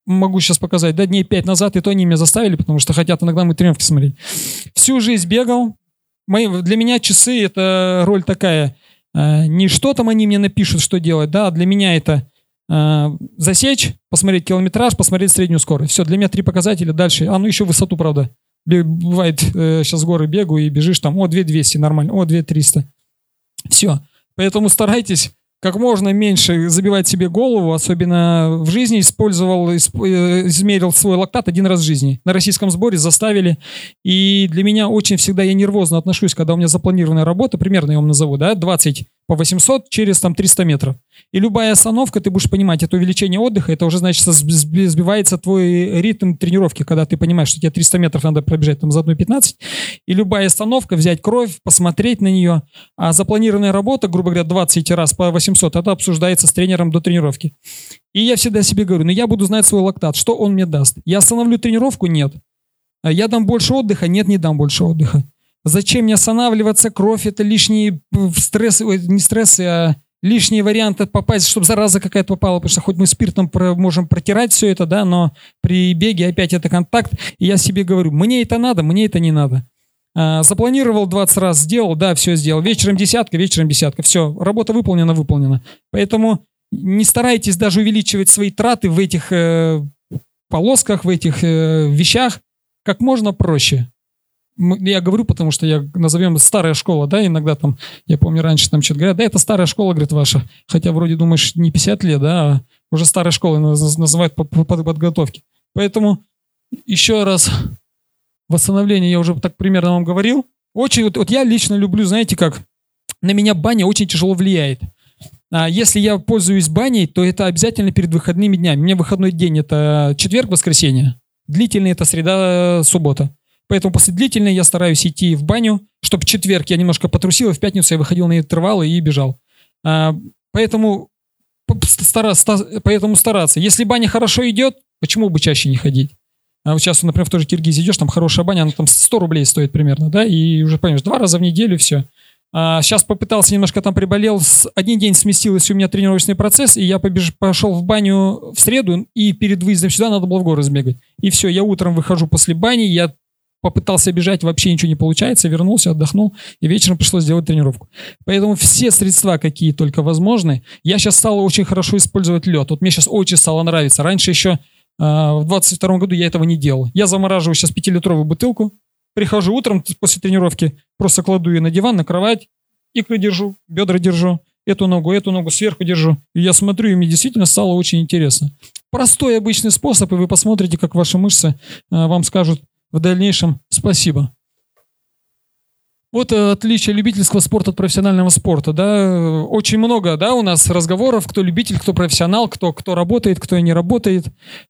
могу сейчас показать, да, дней пять назад, и то они меня заставили, потому что хотят иногда мы тренировки смотреть. Всю жизнь бегал. Мои, для меня часы — это роль такая. Э, не что там они мне напишут, что делать, да, а для меня это э, засечь, посмотреть километраж, посмотреть среднюю скорость. Все, для меня три показателя. Дальше, а ну еще высоту, правда. Бывает, э, сейчас горы бегаю и бежишь там, о, 2200 нормально, о, 2300. Все. Поэтому старайтесь как можно меньше забивать себе голову, особенно в жизни использовал, э, измерил свой лактат один раз в жизни. На российском сборе заставили. И для меня очень всегда я нервозно отношусь, когда у меня запланированная работа, примерно я вам назову, да, 20 по 800 через там 300 метров. И любая остановка, ты будешь понимать, это увеличение отдыха, это уже, значит, сбивается твой ритм тренировки, когда ты понимаешь, что тебе 300 метров надо пробежать там за 1.15. И любая остановка, взять кровь, посмотреть на нее. А запланированная работа, грубо говоря, 20 раз по 800, это обсуждается с тренером до тренировки. И я всегда себе говорю, ну я буду знать свой лактат, что он мне даст. Я остановлю тренировку? Нет. А я дам больше отдыха? Нет, не дам больше отдыха. Зачем мне останавливаться? Кровь это лишние стрессы, не стрессы, а лишние варианты попасть, чтобы зараза какая-то попала, потому что хоть мы спиртом про, можем протирать все это, да, но при беге опять это контакт. И я себе говорю, мне это надо, мне это не надо. А, запланировал 20 раз, сделал, да, все сделал. Вечером десятка, вечером десятка. Все, работа выполнена, выполнена. Поэтому не старайтесь даже увеличивать свои траты в этих э, полосках, в этих э, вещах как можно проще я говорю, потому что я, назовем, старая школа, да, иногда там, я помню, раньше там что-то говорят, да, это старая школа, говорит, ваша. Хотя вроде думаешь, не 50 лет, да, а уже старая школа называют по, по, по подготовке. Поэтому еще раз восстановление, я уже так примерно вам говорил. Очень, вот, вот я лично люблю, знаете как, на меня баня очень тяжело влияет. А если я пользуюсь баней, то это обязательно перед выходными днями. У меня выходной день это четверг, воскресенье. Длительный это среда, суббота. Поэтому после длительной я стараюсь идти в баню, чтобы в четверг я немножко потрусил, и в пятницу я выходил на интервалы и бежал. А, поэтому, стараться, поэтому стараться. Если баня хорошо идет, почему бы чаще не ходить? А вот сейчас, например, в той же Киргизии идешь, там хорошая баня, она там 100 рублей стоит примерно, да, и уже понимаешь, два раза в неделю все. А сейчас попытался, немножко там приболел, один день сместился у меня тренировочный процесс, и я побеж, пошел в баню в среду, и перед выездом сюда надо было в горы сбегать. И все, я утром выхожу после бани, я попытался бежать, вообще ничего не получается, вернулся, отдохнул, и вечером пришлось сделать тренировку. Поэтому все средства, какие только возможны. Я сейчас стал очень хорошо использовать лед. Вот мне сейчас очень стало нравиться. Раньше еще э, в 22 году я этого не делал. Я замораживаю сейчас 5-литровую бутылку, прихожу утром после тренировки, просто кладу ее на диван, на кровать, икры держу, бедра держу, эту ногу, эту ногу сверху держу. И я смотрю, и мне действительно стало очень интересно. Простой обычный способ, и вы посмотрите, как ваши мышцы э, вам скажут, в дальнейшем. Спасибо. Вот э, отличие любительского спорта от профессионального спорта, да, очень много, да, у нас разговоров, кто любитель, кто профессионал, кто, кто работает, кто не работает,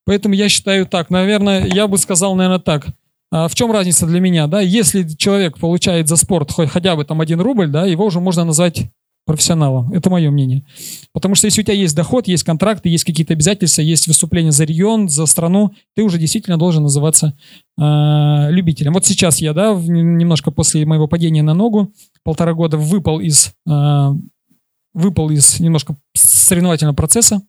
поэтому я считаю так, наверное, я бы сказал, наверное, так, а в чем разница для меня, да, если человек получает за спорт хоть, хотя бы там один рубль, да, его уже можно назвать профессионалом. Это мое мнение. Потому что если у тебя есть доход, есть контракты, есть какие-то обязательства, есть выступления за регион, за страну, ты уже действительно должен называться э, любителем. Вот сейчас я, да, немножко после моего падения на ногу, полтора года выпал из, э, выпал из немножко соревновательного процесса,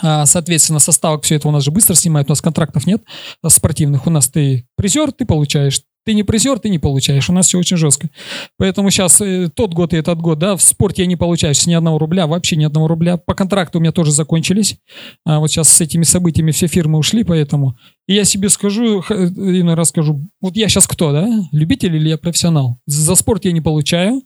а, Соответственно, составок все это у нас же быстро снимают, у нас контрактов нет спортивных. У нас ты призер, ты получаешь. Ты не призер, ты не получаешь. У нас все очень жестко. Поэтому сейчас э, тот год и этот год, да, в спорте я не получаю ни одного рубля, вообще ни одного рубля. По контракту у меня тоже закончились. А вот сейчас с этими событиями все фирмы ушли, поэтому. И я себе скажу, иной раз скажу, вот я сейчас кто, да? Любитель или я профессионал? За спорт я не получаю.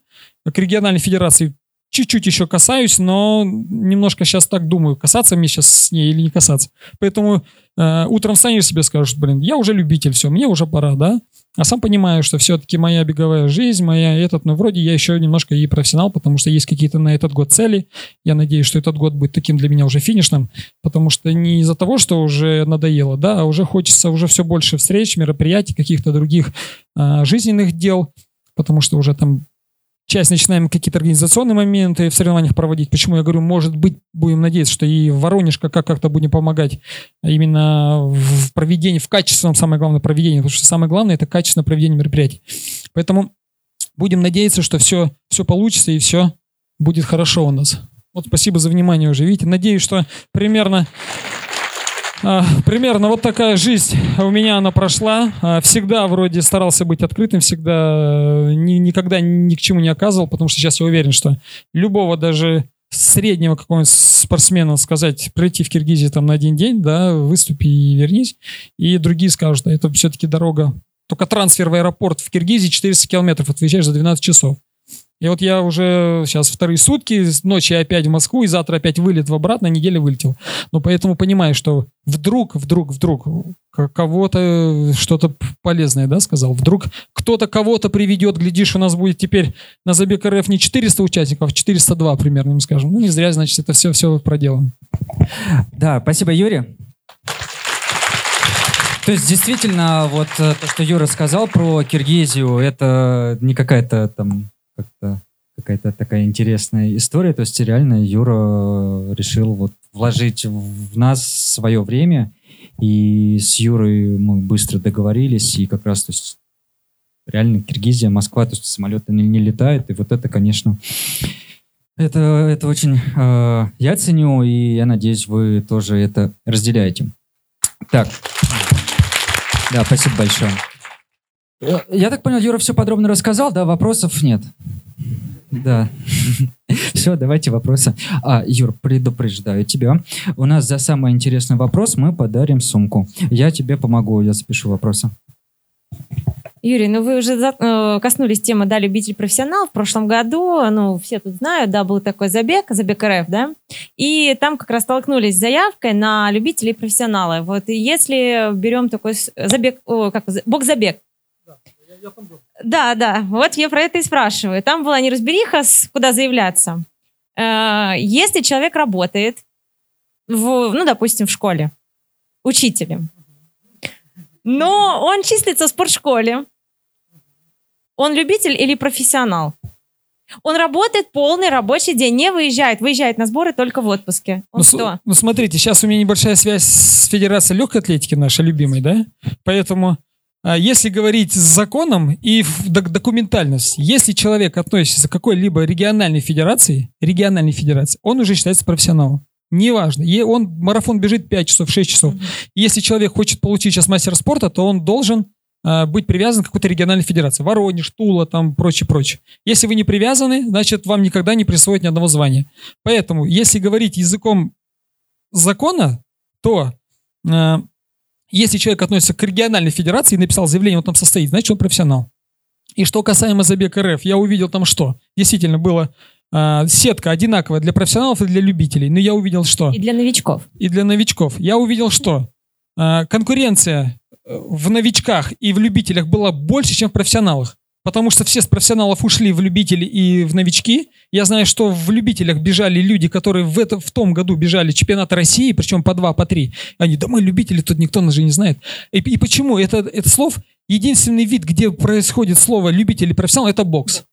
К региональной федерации чуть-чуть еще касаюсь, но немножко сейчас так думаю, касаться мне сейчас с ней или не касаться. Поэтому э, утром встанешь себе скажешь, блин, я уже любитель, все, мне уже пора, да? А сам понимаю, что все-таки моя беговая жизнь, моя этот, ну, вроде я еще немножко и профессионал, потому что есть какие-то на этот год цели. Я надеюсь, что этот год будет таким для меня уже финишным, потому что не из-за того, что уже надоело, да, а уже хочется уже все больше встреч, мероприятий, каких-то других э, жизненных дел, потому что уже там часть начинаем какие-то организационные моменты в соревнованиях проводить. Почему я говорю, может быть, будем надеяться, что и Воронежка как- как-то будем помогать именно в проведении, в качественном, самое главное, проведении, потому что самое главное – это качественное проведение мероприятий. Поэтому будем надеяться, что все, все получится и все будет хорошо у нас. Вот спасибо за внимание уже. Видите, надеюсь, что примерно примерно вот такая жизнь у меня она прошла. А, всегда вроде старался быть открытым, всегда э, ни, никогда ни к чему не оказывал, потому что сейчас я уверен, что любого даже среднего какого-нибудь спортсмена сказать, пройти в Киргизии там на один день, да, выступи и вернись. И другие скажут, да, это все-таки дорога. Только трансфер в аэропорт в Киргизии 400 километров, отвечаешь за 12 часов. И вот я уже сейчас вторые сутки, ночью опять в Москву, и завтра опять вылет в обратно, неделя вылетел. Но поэтому понимаю, что вдруг, вдруг, вдруг кого-то что-то полезное, да, сказал. Вдруг кто-то кого-то приведет, глядишь, у нас будет теперь на забег РФ не 400 участников, а 402 примерно, им скажем. Ну, не зря, значит, это все, все проделано. Да, спасибо, Юрий. То есть, действительно, вот э, то, что Юра сказал про Киргизию, это не какая-то там как-то какая-то такая интересная история. То есть реально Юра решил вот вложить в нас свое время, и с Юрой мы быстро договорились, и как раз то есть, реально Киргизия, Москва, то есть самолеты не, не летают, и вот это, конечно, это, это очень э, я ценю, и я надеюсь, вы тоже это разделяете. Так, да, спасибо большое. Я так понял, Юра все подробно рассказал, да, вопросов нет. Да. Все, давайте вопросы. А, Юр, предупреждаю тебя. У нас за самый интересный вопрос мы подарим сумку. Я тебе помогу, я запишу вопросы. Юрий, ну вы уже за, э, коснулись темы, да, любитель-профессионал. В прошлом году, ну, все тут знают, да, был такой забег, забег РФ, да, и там как раз столкнулись с заявкой на любителей профессионала. Вот и если берем такой забег, о, как, да, да, вот я про это и спрашиваю. Там была неразбериха, куда заявляться. Э, если человек работает, в, ну, допустим, в школе, учителем, но он числится в спортшколе, он любитель или профессионал? Он работает полный рабочий день, не выезжает, выезжает на сборы только в отпуске. Он ну, что? Ну, смотрите, сейчас у меня небольшая связь с Федерацией легкой атлетики нашей любимой, да? Поэтому если говорить с законом и документальность, если человек относится к какой-либо региональной федерации, региональной федерации, он уже считается профессионалом. Неважно. Он марафон бежит 5 часов, 6 часов. Если человек хочет получить сейчас мастер спорта, то он должен э, быть привязан к какой-то региональной федерации. Воронеж, Тула, там прочее, прочее. Если вы не привязаны, значит, вам никогда не присвоят ни одного звания. Поэтому, если говорить языком закона, то э, если человек относится к региональной федерации и написал заявление, он там состоит, значит, он профессионал. И что касаемо забега РФ, я увидел там что? Действительно, была э, сетка одинаковая для профессионалов и для любителей. Но я увидел что? И для новичков. И для новичков. Я увидел что? Э, конкуренция в новичках и в любителях была больше, чем в профессионалах потому что все с профессионалов ушли в любители и в новички. Я знаю, что в любителях бежали люди, которые в, это, в том году бежали чемпионат России, причем по два, по три. Они, да мы любители, тут никто нас же не знает. И, и почему? Это, это слов, единственный вид, где происходит слово любитель и профессионал, это бокс.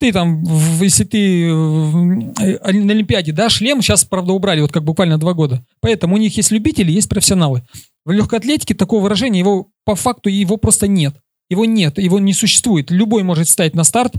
ты там, если ты в- э, на Олимпиаде, да, шлем сейчас, правда, убрали, вот как буквально два года. Поэтому у них есть любители, есть профессионалы. В легкой атлетике такого выражения, его по факту его просто нет. Его нет, его не существует. Любой может встать на старт,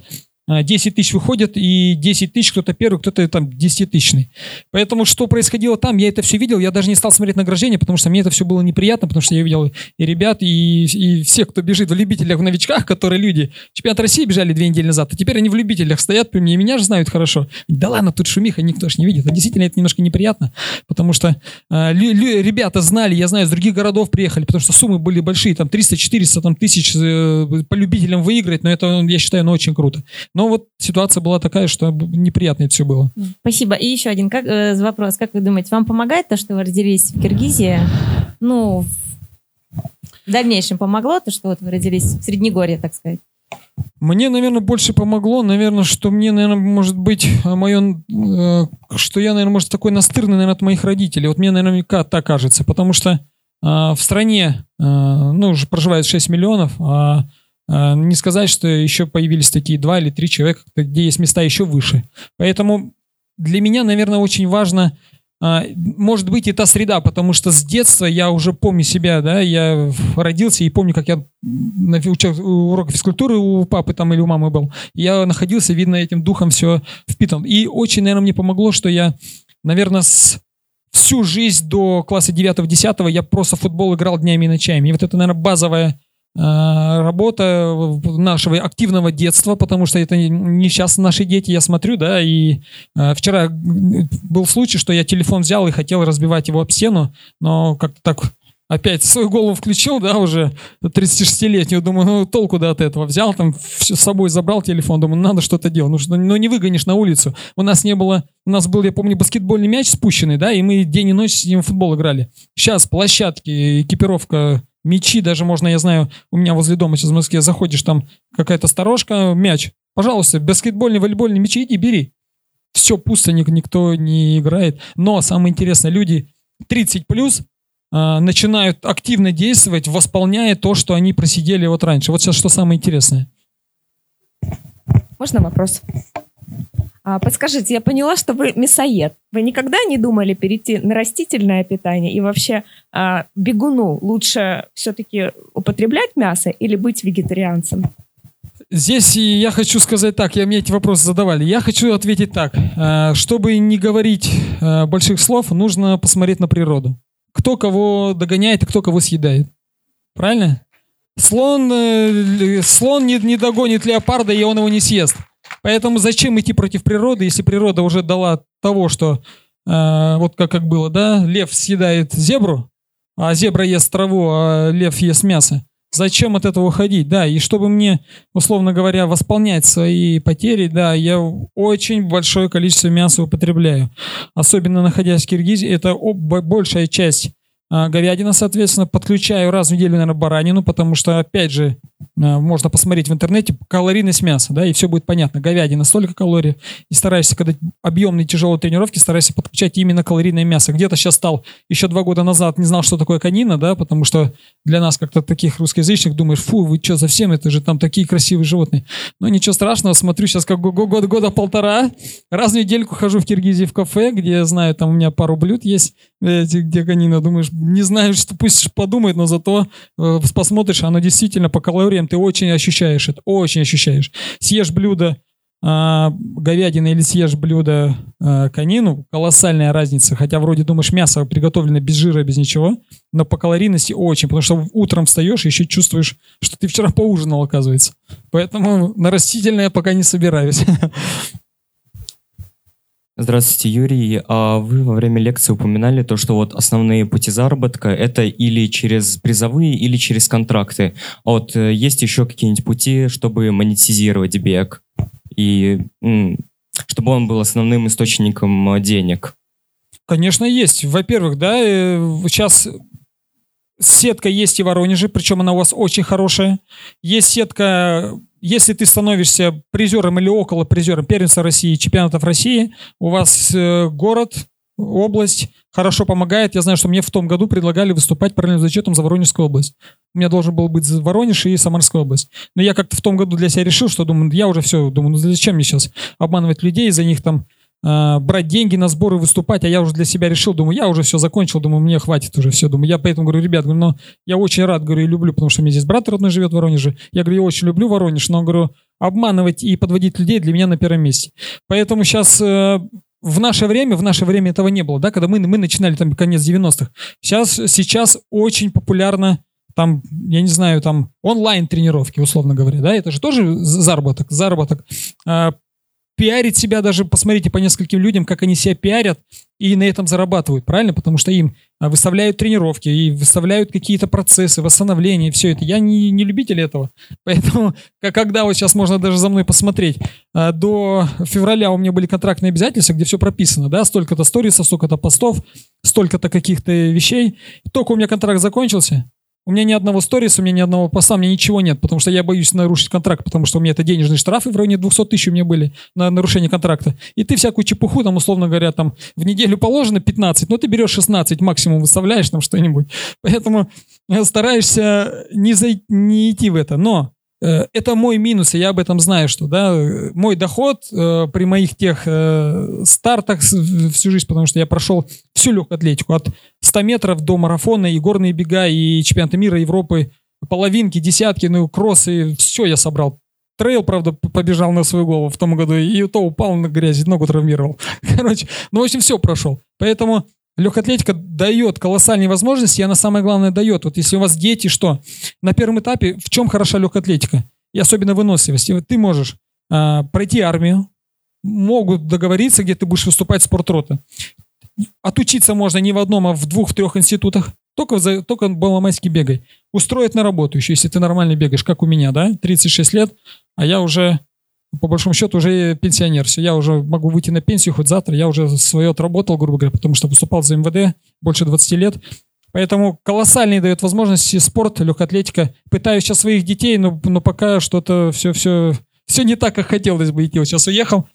10 тысяч выходят, и 10 тысяч кто-то первый, кто-то там 10-тысячный. Поэтому что происходило там, я это все видел, я даже не стал смотреть награждение, потому что мне это все было неприятно, потому что я видел и ребят, и, и всех, кто бежит в любителях, в новичках, которые люди. Чемпионат России бежали две недели назад, а теперь они в любителях стоят при мне, и меня же знают хорошо. Да ладно, тут шумиха, никто ж не видит. А действительно, это немножко неприятно, потому что а, лю- лю- ребята знали, я знаю, из других городов приехали, потому что суммы были большие, там 300-400 там, тысяч э, по любителям выиграть, но это, я считаю, ну, очень круто. Но вот ситуация была такая, что неприятно это все было. Спасибо. И еще один как, э, вопрос. Как вы думаете, вам помогает то, что вы родились в Киргизии? Ну, в дальнейшем помогло то, что вот вы родились в Среднегорье, так сказать? Мне, наверное, больше помогло, наверное, что мне, наверное, может быть, мое, что я, наверное, может, такой настырный, наверное, от моих родителей. Вот мне, наверное, ка- так кажется, потому что а, в стране, а, ну, уже проживает 6 миллионов, а а, не сказать, что еще появились такие два или три человека, где есть места еще выше. Поэтому для меня, наверное, очень важно, а, может быть, и та среда, потому что с детства я уже помню себя, да, я родился и помню, как я на фи- уча- урок физкультуры у папы там или у мамы был. Я находился, видно, этим духом все впитан. И очень, наверное, мне помогло, что я, наверное, с всю жизнь до класса 9-10 я просто футбол играл днями и ночами. И вот это, наверное, базовая э, работа нашего активного детства, потому что это не сейчас наши дети, я смотрю, да, и э, вчера был случай, что я телефон взял и хотел разбивать его об стену, но как-то так опять свою голову включил, да, уже 36-летнюю, думаю, ну толку да от этого. Взял там, всё с собой забрал телефон, думаю, надо что-то делать, ну, что, ну не выгонишь на улицу. У нас не было, у нас был, я помню, баскетбольный мяч спущенный, да, и мы день и ночь с ним в футбол играли. Сейчас площадки, экипировка, мячи, даже можно, я знаю, у меня возле дома сейчас в Москве заходишь, там какая-то сторожка, мяч. Пожалуйста, баскетбольный, волейбольный мячи иди, бери. Все пусто, ник- никто не играет. Но самое интересное, люди 30 плюс а, начинают активно действовать, восполняя то, что они просидели вот раньше. Вот сейчас что самое интересное. Можно вопрос? А, подскажите, я поняла, что вы мясоед. Вы никогда не думали перейти на растительное питание? И вообще а, бегуну лучше все-таки употреблять мясо или быть вегетарианцем? Здесь я хочу сказать так, я мне эти вопросы задавали. Я хочу ответить так. Э, Чтобы не говорить больших слов, нужно посмотреть на природу. Кто кого догоняет и кто кого съедает. Правильно? Слон, э, слон не, не догонит леопарда, и он его не съест. Поэтому зачем идти против природы, если природа уже дала того, что э, вот как, как было, да, лев съедает зебру, а зебра ест траву, а лев ест мясо. Зачем от этого уходить? Да, и чтобы мне, условно говоря, восполнять свои потери, да, я очень большое количество мяса употребляю. Особенно находясь в Киргизии, это большая часть говядина, соответственно, подключаю раз в неделю, наверное, баранину, потому что, опять же, а, можно посмотреть в интернете калорийность мяса, да, и все будет понятно. Говядина столько калорий, и стараешься, когда объемные тяжелые тренировки, старайся подключать именно калорийное мясо. Где-то сейчас стал, еще два года назад не знал, что такое конина, да, потому что для нас, как-то таких русскоязычных, думаешь, фу, вы что, совсем, это же там такие красивые животные. Но ничего страшного, смотрю сейчас как го- го- года, года полтора, раз в недельку хожу в Киргизии в кафе, где я знаю, там у меня пару блюд есть, эти, где конина, думаешь, не знаю, что пусть подумает, но зато э, посмотришь, оно действительно по калориям ты очень ощущаешь это, очень ощущаешь. Съешь блюдо а, говядины или съешь блюдо а, конину, колоссальная разница. Хотя вроде думаешь, мясо приготовлено без жира, без ничего, но по калорийности очень, потому что утром встаешь и еще чувствуешь, что ты вчера поужинал, оказывается. Поэтому на растительное пока не собираюсь. Здравствуйте, Юрий. А вы во время лекции упоминали то, что вот основные пути заработка это или через призовые, или через контракты. А вот э, есть еще какие-нибудь пути, чтобы монетизировать бег и чтобы он был основным источником э, денег? Конечно, есть. Во-первых, да, сейчас сетка есть и в Воронеже, причем она у вас очень хорошая. Есть сетка, если ты становишься призером или около призером первенства России, чемпионатов России, у вас э, город область хорошо помогает. Я знаю, что мне в том году предлагали выступать параллельным зачетом за Воронежскую область. У меня должен был быть Воронеж и Самарская область. Но я как-то в том году для себя решил, что думаю, я уже все, думаю, ну зачем мне сейчас обманывать людей, за них там брать деньги на сборы, выступать, а я уже для себя решил, думаю, я уже все закончил, думаю, мне хватит уже все, думаю, я поэтому говорю, ребят, говорю, но я очень рад, говорю, и люблю, потому что у меня здесь брат родной живет в Воронеже, я говорю, я очень люблю Воронеж, но, говорю, обманывать и подводить людей для меня на первом месте. Поэтому сейчас э, в наше время, в наше время этого не было, да, когда мы, мы начинали там конец 90-х. Сейчас, сейчас очень популярно там, я не знаю, там онлайн-тренировки, условно говоря, да, это же тоже заработок, заработок. А, пиарить себя даже, посмотрите по нескольким людям, как они себя пиарят и на этом зарабатывают, правильно? Потому что им а, выставляют тренировки и выставляют какие-то процессы, восстановления, все это. Я не, не любитель этого. Поэтому, когда вот сейчас можно даже за мной посмотреть, а, до февраля у меня были контрактные обязательства, где все прописано, да, столько-то сторисов, столько-то постов, столько-то каких-то вещей. Только у меня контракт закончился, у меня ни одного сториса, у меня ни одного поста, у меня ничего нет, потому что я боюсь нарушить контракт, потому что у меня это денежные штрафы в районе 200 тысяч у меня были на нарушение контракта. И ты всякую чепуху, там, условно говоря, там, в неделю положено 15, но ты берешь 16, максимум выставляешь там что-нибудь. Поэтому стараешься не, зай... не идти в это. Но Э, это мой минус, и я об этом знаю, что да, мой доход э, при моих тех э, стартах всю жизнь, потому что я прошел всю легкую атлетику, от 100 метров до марафона, и горные бега, и чемпионаты мира, Европы, половинки, десятки, ну, кроссы, все я собрал. Трейл, правда, побежал на свою голову в том году, и то упал на грязи, ногу травмировал. Короче, ну, в общем, все прошел. Поэтому Легкая атлетика дает колоссальные возможности, и она самое главное дает. Вот если у вас дети, что? На первом этапе в чем хороша легкая атлетика? И особенно выносливость. Вот ты можешь э, пройти армию, могут договориться, где ты будешь выступать в спортрота. Отучиться можно не в одном, а в двух-трех институтах. Только, за, только баламайски бегай. Устроить на работу еще, если ты нормально бегаешь, как у меня, да? 36 лет, а я уже по большому счету уже пенсионер. Все, я уже могу выйти на пенсию хоть завтра. Я уже свое отработал, грубо говоря, потому что выступал за МВД больше 20 лет. Поэтому колоссальные дает возможности спорт, легкая атлетика. Пытаюсь сейчас своих детей, но, но пока что-то все, все, все не так, как хотелось бы идти. Вот сейчас уехал,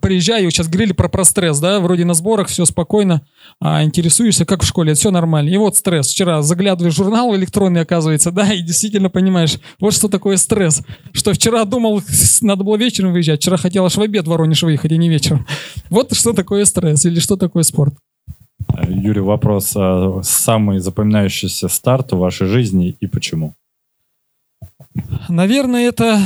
приезжаю, сейчас говорили про, про стресс, да, вроде на сборах, все спокойно, а интересуешься, как в школе, все нормально. И вот стресс. Вчера заглядываешь в журнал электронный, оказывается, да, и действительно понимаешь, вот что такое стресс. Что вчера думал, надо было вечером выезжать, вчера хотел аж в обед в Воронеж выехать, а не вечером. Вот что такое стресс или что такое спорт. Юрий, вопрос. А самый запоминающийся старт в вашей жизни и почему? Наверное, это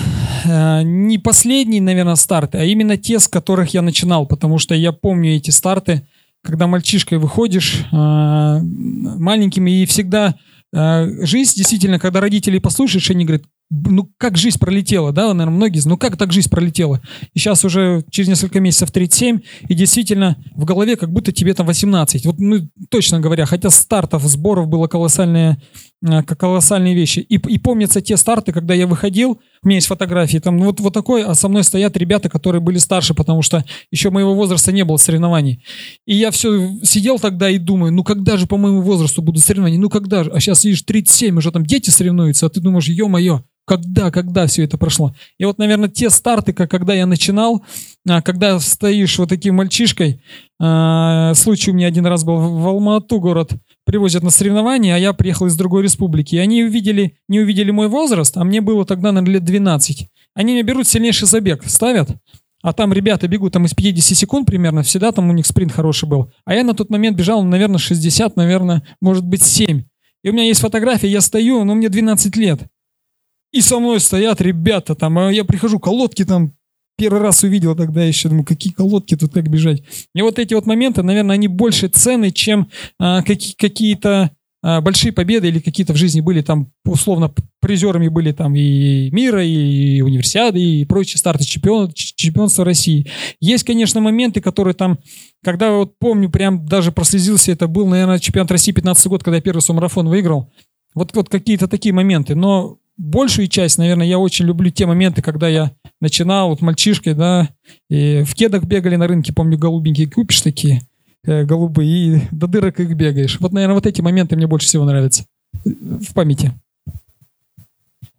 не последний, наверное, старт, а именно те, с которых я начинал, потому что я помню эти старты, когда мальчишкой выходишь э, маленьким, и всегда э, жизнь, действительно, когда родители послушаешь, они говорят, ну как жизнь пролетела, да, наверное, многие, ну как так жизнь пролетела. И сейчас уже через несколько месяцев 37, и действительно в голове как будто тебе там 18. Вот, ну, точно говоря, хотя стартов, сборов было колоссальные, э, колоссальные вещи. И, и помнятся те старты, когда я выходил, у меня есть фотографии, там вот, вот такой, а со мной стоят ребята, которые были старше, потому что еще моего возраста не было соревнований. И я все сидел тогда и думаю, ну когда же по моему возрасту будут соревнования, ну когда же, а сейчас видишь 37, уже там дети соревнуются, а ты думаешь, ё-моё, когда, когда все это прошло. И вот, наверное, те старты, как когда я начинал, а, когда стоишь вот таким мальчишкой, а, случай у меня один раз был в Алмату город, привозят на соревнования, а я приехал из другой республики. И они увидели, не увидели мой возраст, а мне было тогда, наверное, лет 12. Они меня берут сильнейший забег, ставят, а там ребята бегут там из 50 секунд примерно, всегда там у них спринт хороший был. А я на тот момент бежал, наверное, 60, наверное, может быть 7. И у меня есть фотография, я стою, но мне 12 лет. И со мной стоят ребята там, а я прихожу, колодки там первый раз увидел тогда еще, думаю, какие колодки тут как бежать. И вот эти вот моменты, наверное, они больше цены, чем а, какие, какие-то а, большие победы или какие-то в жизни были там, условно, призерами были там и мира, и универсиады, и прочие старты чемпион, чемпионства России. Есть, конечно, моменты, которые там, когда вот помню, прям даже прослезился, это был, наверное, чемпионат России 15 год, когда я первый свой выиграл. Вот, вот какие-то такие моменты. Но большую часть, наверное, я очень люблю те моменты, когда я начинал вот мальчишкой, да, и в кедах бегали на рынке, помню, голубенькие купишь такие, э, голубые, и до дырок их бегаешь. Вот, наверное, вот эти моменты мне больше всего нравятся в памяти.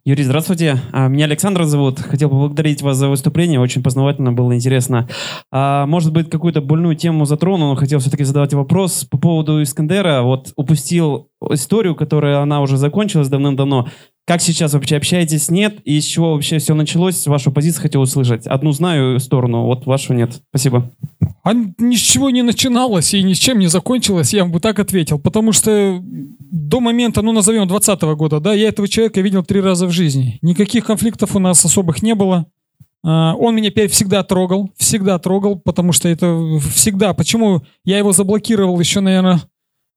Юрий, здравствуйте. А, Меня Александр зовут. Хотел поблагодарить вас за выступление. Очень познавательно было, интересно. А, Может быть, какую-то больную тему затрону, но хотел все-таки задавать вопрос по поводу Искандера. Вот упустил историю, которая она уже закончилась давным-давно. Как сейчас вообще общаетесь? Нет? И с чего вообще все началось? Вашу позицию хотел услышать. Одну знаю сторону, вот вашу нет. Спасибо. А чего не начиналось и ни с чем не закончилось, я бы так ответил. Потому что до момента, ну, назовем 20 года, да, я этого человека видел три раза в жизни. Никаких конфликтов у нас особых не было. А, Он меня всегда трогал, всегда трогал, потому что это всегда. Почему я его заблокировал еще, наверное,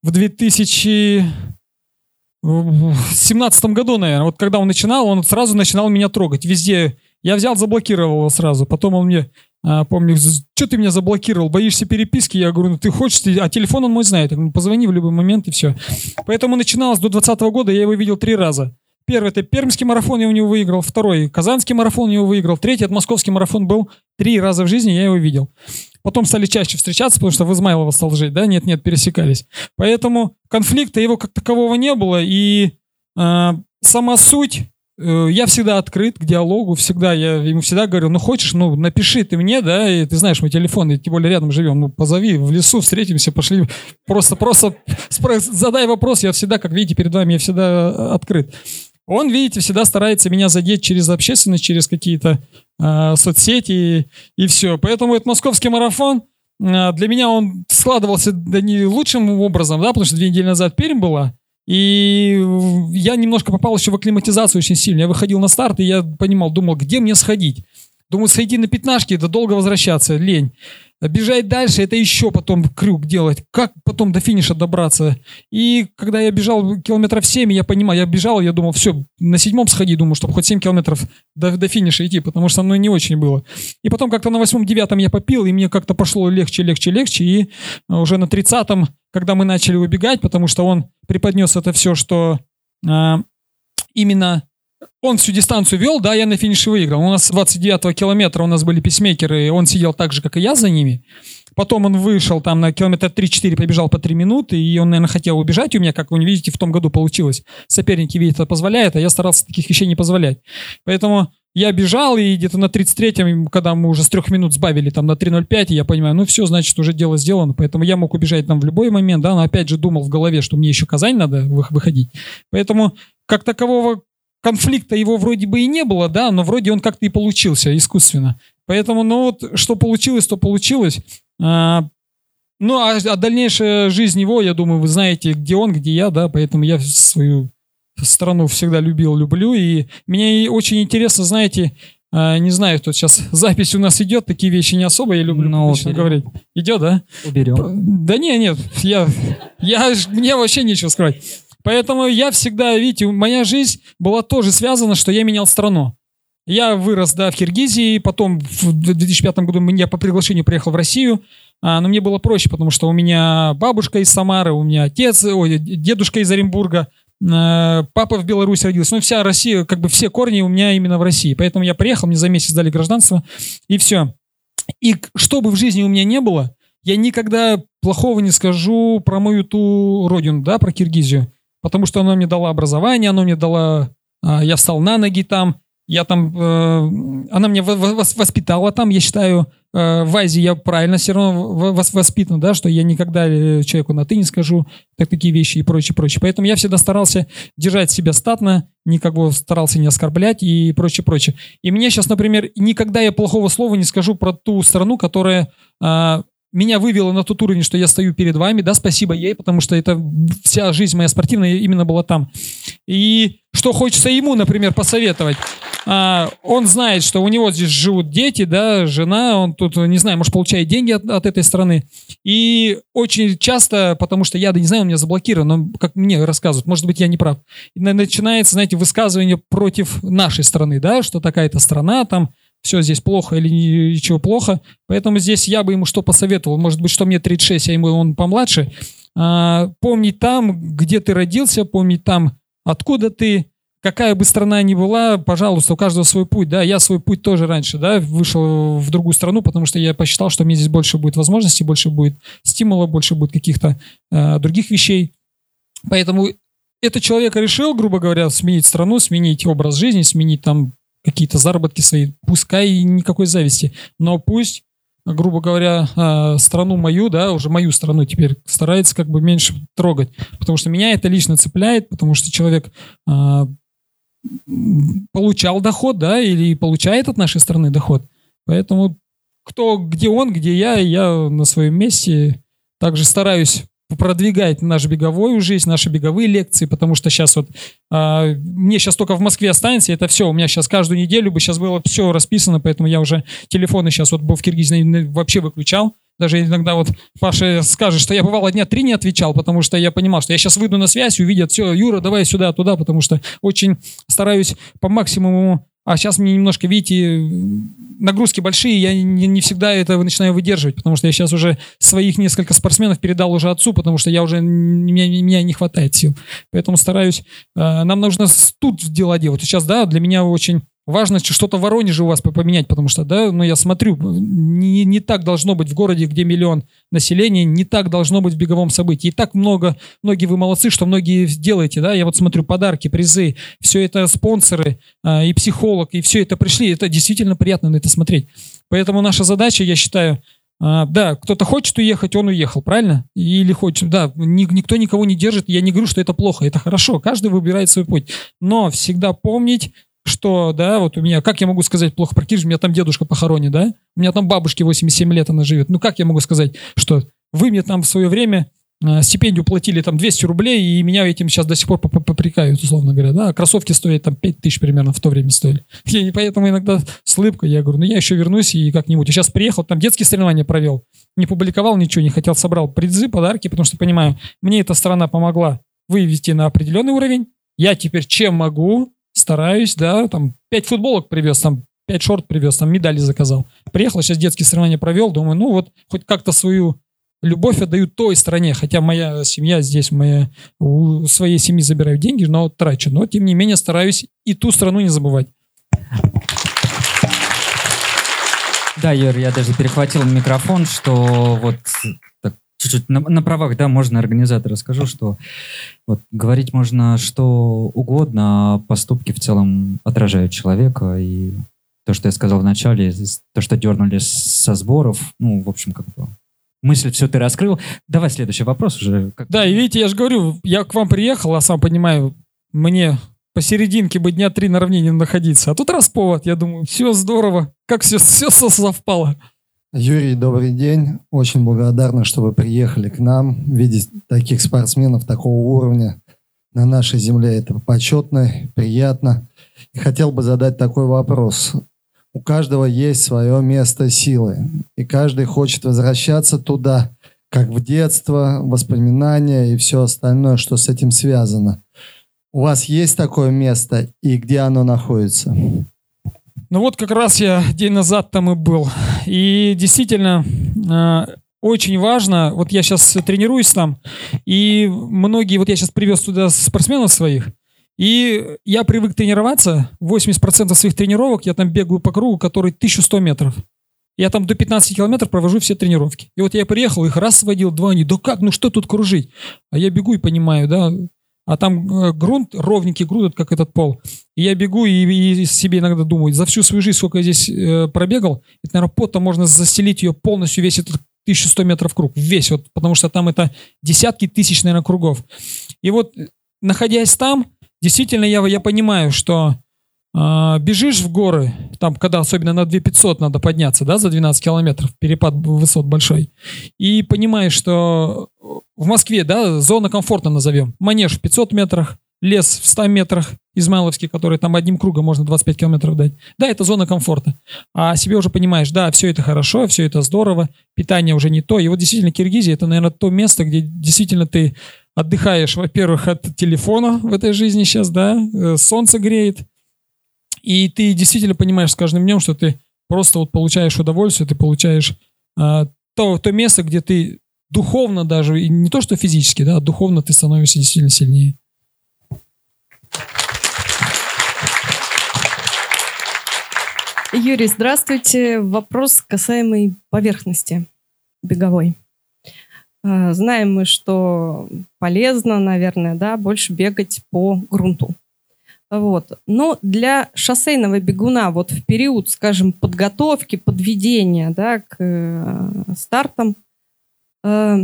в 2017 году, наверное. Вот когда он начинал, он сразу начинал меня трогать. Везде. Я взял, заблокировал его сразу. Потом он мне, а, помню, что ты меня заблокировал? Боишься переписки? Я говорю, ну ты хочешь, ты- а телефон он мой знает. «Ну, позвони в любой момент и все. Поэтому начиналось до 2020 года, я его видел три раза. Первый это пермский марафон, я у него выиграл. Второй казанский марафон, я его выиграл. Третий это московский марафон был. Три раза в жизни я его видел. Потом стали чаще встречаться, потому что в Измайлово стал жить, да, нет-нет, пересекались. Поэтому конфликта его как такового не было, и э, сама суть, я всегда открыт к диалогу, всегда, я ему всегда говорю, ну хочешь, ну напиши ты мне, да, и ты знаешь мой телефон, и тем более рядом живем, ну позови в лесу, встретимся, пошли, просто, просто задай вопрос, я всегда, как видите, перед вами, я всегда э, открыт. Он, видите, всегда старается меня задеть через общественность, через какие-то э, соцсети и, все. Поэтому этот московский марафон э, для меня он складывался да не лучшим образом, да, потому что две недели назад Пермь была. И я немножко попал еще в акклиматизацию очень сильно. Я выходил на старт, и я понимал, думал, где мне сходить? Думаю, сойти на пятнашки, это долго возвращаться, лень. Бежать дальше, это еще потом крюк делать. Как потом до финиша добраться? И когда я бежал километров 7, я понимал, я бежал, я думал, все, на седьмом сходи, думаю, чтобы хоть 7 километров до, до финиша идти, потому что оно не очень было. И потом как-то на восьмом-девятом я попил, и мне как-то пошло легче, легче, легче. И уже на тридцатом, когда мы начали убегать, потому что он преподнес это все, что а, именно он всю дистанцию вел, да, я на финише выиграл. У нас с 29-го километра у нас были писмейкеры, он сидел так же, как и я за ними. Потом он вышел там на километр 3-4, побежал по 3 минуты, и он, наверное, хотел убежать у меня, как вы не видите, в том году получилось. Соперники, видят, это позволяет, а я старался таких вещей не позволять. Поэтому я бежал, и где-то на 33-м, когда мы уже с трех минут сбавили там на 3.05, я понимаю, ну все, значит, уже дело сделано. Поэтому я мог убежать там в любой момент, да, но опять же думал в голове, что мне еще Казань надо вы- выходить. Поэтому как такового конфликта его вроде бы и не было, да, но вроде он как-то и получился искусственно. Поэтому, ну вот, что получилось, то получилось. А, ну, а, а дальнейшая жизнь его, я думаю, вы знаете, где он, где я, да, поэтому я свою страну всегда любил, люблю, и мне очень интересно, знаете, а, не знаю, тут сейчас запись у нас идет, такие вещи не особо я люблю Ну, уберем. говорить. Идет, да? Уберем. Да не, нет, я, я, мне вообще нечего скрывать. Поэтому я всегда, видите, моя жизнь была тоже связана, что я менял страну. Я вырос, да, в Киргизии, потом в 2005 году я по приглашению приехал в Россию, а, но мне было проще, потому что у меня бабушка из Самары, у меня отец, ой, дедушка из Оренбурга, э, папа в Беларуси родился. Ну, вся Россия, как бы все корни у меня именно в России. Поэтому я приехал, мне за месяц дали гражданство, и все. И что бы в жизни у меня не было, я никогда плохого не скажу про мою ту родину, да, про Киргизию. Потому что она мне дала образование, она мне дала... а, я встал на ноги там, я там... э, она меня во- во- вос- воспитала там, я считаю, э, в Азии я правильно все равно воспитан, да, что я никогда э, человеку на «ты» не скажу, так такие вещи и прочее, прочее. Поэтому я всегда старался держать себя статно, никого старался не оскорблять и прочее, прочее. И мне сейчас, например, никогда я плохого слова не скажу про ту страну, которая а, меня вывела на тот уровень, что я стою перед вами, да, спасибо ей, потому что это вся жизнь моя спортивная именно была там. И что хочется ему, например, посоветовать. А, он знает, что у него здесь живут дети, да, жена, он тут, не знаю, может, получает деньги от, от этой страны. И очень часто, потому что я, да не знаю, он меня заблокирован, но как мне рассказывают, может быть, я не прав. Начинается, знаете, высказывание против нашей страны, да, что такая-то страна, там, все здесь плохо или ни- ничего плохо. Поэтому здесь я бы ему что посоветовал. Может быть, что мне 36, а ему он помладше. А, помнить там, где ты родился, помнить там, откуда ты, какая бы страна ни была, пожалуйста, у каждого свой путь, да, я свой путь тоже раньше, да, вышел в другую страну, потому что я посчитал, что мне здесь больше будет возможностей, больше будет стимула, больше будет каких-то э, других вещей. Поэтому этот человек решил, грубо говоря, сменить страну, сменить образ жизни, сменить там какие-то заработки свои, пускай и никакой зависти, но пусть грубо говоря, э, страну мою, да, уже мою страну теперь старается как бы меньше трогать, потому что меня это лично цепляет, потому что человек э, получал доход, да, или получает от нашей страны доход. Поэтому кто, где он, где я, я на своем месте также стараюсь продвигать нашу беговую жизнь, наши беговые лекции, потому что сейчас вот а, мне сейчас только в Москве останется, это все, у меня сейчас каждую неделю бы сейчас было все расписано, поэтому я уже телефоны сейчас вот был в Киргизии вообще выключал, даже иногда вот Паша скажет, что я бывало дня три не отвечал, потому что я понимал, что я сейчас выйду на связь, увидят, все, Юра, давай сюда, туда, потому что очень стараюсь по максимуму а сейчас мне немножко, видите, нагрузки большие, я не, не всегда это начинаю выдерживать, потому что я сейчас уже своих несколько спортсменов передал уже отцу, потому что я уже, меня, меня не хватает сил. Поэтому стараюсь, э, нам нужно тут дела делать. Сейчас, да, для меня очень Важно что-то в Воронеже у вас поменять, потому что, да, ну я смотрю, не, не так должно быть в городе, где миллион населения, не так должно быть в беговом событии. И так много, многие вы молодцы, что многие делаете, да, я вот смотрю подарки, призы, все это спонсоры э, и психолог, и все это пришли, это действительно приятно на это смотреть. Поэтому наша задача, я считаю, а, да, кто-то хочет уехать, он уехал, правильно? Или хочет, да, ни, никто никого не держит. Я не говорю, что это плохо, это хорошо, каждый выбирает свой путь. Но всегда помнить, что, да, вот у меня, как я могу сказать плохо про Кириш, у меня там дедушка похоронен, да, у меня там бабушке 87 лет она живет, ну как я могу сказать, что вы мне там в свое время э, стипендию платили там 200 рублей, и меня этим сейчас до сих пор попрекают, условно говоря, да, а кроссовки стоят там 5 тысяч примерно в то время стоили. И поэтому иногда с улыбкой я говорю, ну я еще вернусь и как-нибудь. Я сейчас приехал, там детские соревнования провел, не публиковал ничего, не хотел, собрал призы, подарки, потому что понимаю, мне эта страна помогла вывести на определенный уровень, я теперь чем могу, стараюсь, да, там, пять футболок привез, там, пять шорт привез, там, медали заказал. Приехал, сейчас детские соревнования провел, думаю, ну вот, хоть как-то свою любовь отдаю той стране, хотя моя семья здесь, моя, у своей семьи забираю деньги, но трачу, но тем не менее стараюсь и ту страну не забывать. Да, Юр, я даже перехватил микрофон, что вот чуть-чуть на, на правах, да, можно организатору скажу, что вот говорить можно что угодно, а поступки в целом отражают человека, и то, что я сказал в начале, то, что дернули со сборов, ну, в общем, как бы мысль все ты раскрыл. Давай следующий вопрос уже. Как... Да, и видите, я же говорю, я к вам приехал, а сам понимаю, мне посерединке бы дня три на равнине находиться. А тут раз повод, я думаю, все здорово, как все, все совпало. Юрий, добрый день. Очень благодарна, что вы приехали к нам. Видеть таких спортсменов такого уровня на нашей земле это почетно, приятно. И хотел бы задать такой вопрос. У каждого есть свое место силы, и каждый хочет возвращаться туда, как в детство, воспоминания и все остальное, что с этим связано. У вас есть такое место, и где оно находится? Ну вот как раз я день назад там и был. И действительно, э, очень важно, вот я сейчас тренируюсь там, и многие, вот я сейчас привез туда спортсменов своих, и я привык тренироваться, 80% своих тренировок я там бегаю по кругу, который 1100 метров. Я там до 15 километров провожу все тренировки. И вот я приехал, их раз сводил, два, они, да как, ну что тут кружить? А я бегу и понимаю, да, а там э, грунт, ровненький грунт, как этот пол. И я бегу и, и себе иногда думаю, за всю свою жизнь, сколько я здесь э, пробегал, это, наверное, потом можно застелить ее полностью, весь этот 1100 метров круг, весь, вот, потому что там это десятки тысяч, наверное, кругов. И вот, находясь там, действительно, я, я понимаю, что э, бежишь в горы, там, когда особенно на 2500 надо подняться, да, за 12 километров, перепад высот большой, и понимаешь, что в Москве, да, зона комфорта назовем, манеж в 500 метрах, лес в 100 метрах, Измайловский, который там одним кругом можно 25 километров дать. Да, это зона комфорта. А себе уже понимаешь, да, все это хорошо, все это здорово, питание уже не то. И вот действительно Киргизия это, наверное, то место, где действительно ты отдыхаешь, во-первых, от телефона в этой жизни сейчас, да, э, солнце греет, и ты действительно понимаешь с каждым днем, что ты просто вот получаешь удовольствие, ты получаешь а, то, то место, где ты духовно даже, и не то что физически, да, а духовно ты становишься действительно сильнее. Юрий, здравствуйте. Вопрос касаемый поверхности беговой. Э, знаем мы, что полезно, наверное, да, больше бегать по грунту. Вот. Но для шоссейного бегуна вот в период, скажем, подготовки, подведения да, к э, стартам, э,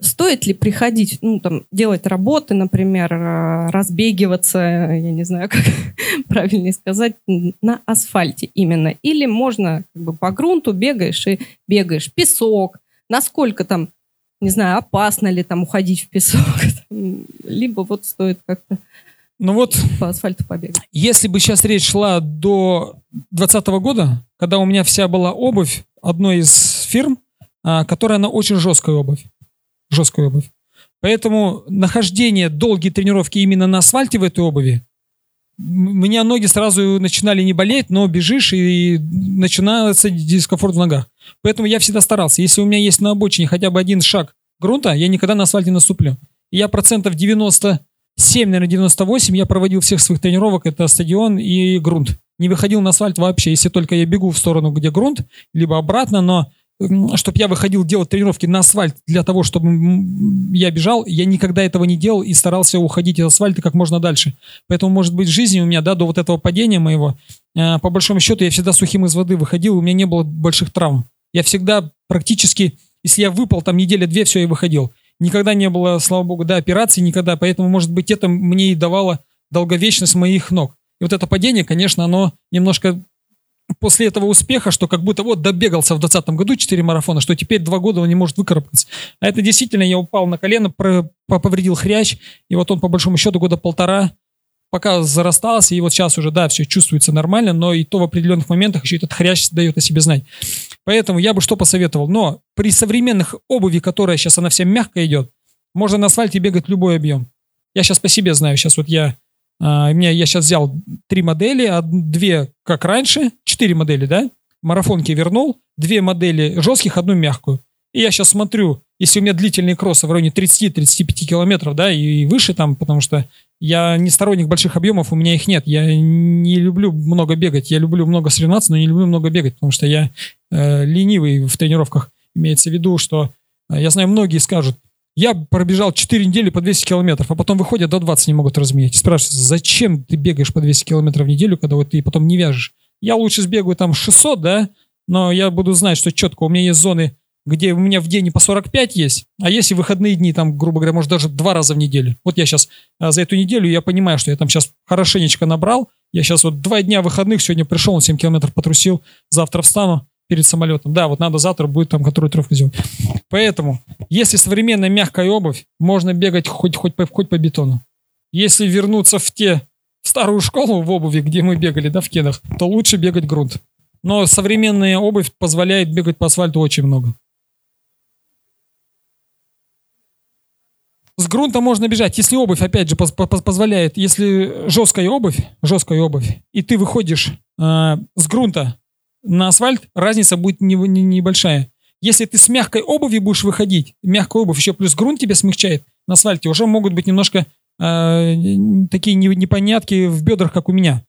стоит ли приходить, ну, там, делать работы, например, э, разбегиваться, я не знаю, как правильнее сказать, на асфальте именно? Или можно как бы по грунту бегаешь и бегаешь. Песок, насколько там, не знаю, опасно ли там уходить в песок, либо вот стоит как-то ну вот, по асфальту побегать. Если бы сейчас речь шла до 2020 года, когда у меня вся была обувь одной из фирм, а, которая она очень жесткая обувь. Жесткая обувь. Поэтому нахождение, долгие тренировки именно на асфальте в этой обуви, у меня ноги сразу начинали не болеть, но бежишь и начинается дискомфорт в ногах. Поэтому я всегда старался. Если у меня есть на обочине хотя бы один шаг грунта, я никогда на асфальте наступлю. я процентов 90 7, наверное, 98 я проводил всех своих тренировок, это стадион и грунт. Не выходил на асфальт вообще, если только я бегу в сторону, где грунт, либо обратно, но чтобы я выходил делать тренировки на асфальт для того, чтобы я бежал, я никогда этого не делал и старался уходить из асфальта как можно дальше. Поэтому, может быть, в жизни у меня, да, до вот этого падения моего, э, по большому счету, я всегда сухим из воды выходил, у меня не было больших травм. Я всегда практически, если я выпал там неделя-две, все, я выходил. Никогда не было, слава богу, да, операций никогда, поэтому, может быть, это мне и давало долговечность моих ног. И вот это падение, конечно, оно немножко после этого успеха, что как будто вот добегался в 2020 году 4 марафона, что теперь 2 года он не может выкарабкаться. А это действительно, я упал на колено, повредил хрящ, и вот он по большому счету года полтора пока зарастался, и вот сейчас уже, да, все чувствуется нормально, но и то в определенных моментах еще этот хрящ дает о себе знать. Поэтому я бы что посоветовал? Но при современных обуви, которая сейчас, она вся мягкая идет, можно на асфальте бегать любой объем. Я сейчас по себе знаю, сейчас вот я, а, меня, я сейчас взял три модели, две как раньше, четыре модели, да, марафонки вернул, две модели жестких, одну мягкую. И я сейчас смотрю, если у меня длительные кроссы в районе 30-35 километров, да, и выше там, потому что я не сторонник больших объемов, у меня их нет. Я не люблю много бегать. Я люблю много соревноваться, но не люблю много бегать, потому что я э, ленивый в тренировках. Имеется в виду, что э, я знаю, многие скажут, я пробежал 4 недели по 200 километров, а потом выходят до 20 не могут разменять. Спрашивают, зачем ты бегаешь по 200 километров в неделю, когда вот ты потом не вяжешь? Я лучше сбегаю там 600, да, но я буду знать, что четко у меня есть зоны где у меня в день по 45 есть, а если выходные дни, там, грубо говоря, может, даже два раза в неделю. Вот я сейчас а, за эту неделю, я понимаю, что я там сейчас хорошенечко набрал, я сейчас вот два дня выходных, сегодня пришел, на 7 километров потрусил, завтра встану перед самолетом. Да, вот надо завтра будет там которую тревку сделать. Поэтому, если современная мягкая обувь, можно бегать хоть, хоть, по, хоть по бетону. Если вернуться в те в старую школу в обуви, где мы бегали, да, в кедах, то лучше бегать грунт. Но современная обувь позволяет бегать по асфальту очень много. С грунта можно бежать, если обувь, опять же, позволяет, если жесткая обувь, жесткая обувь, и ты выходишь э, с грунта на асфальт, разница будет не, не, небольшая. Если ты с мягкой обувью будешь выходить, мягкая обувь еще плюс грунт тебя смягчает, на асфальте уже могут быть немножко э, такие непонятки в бедрах, как у меня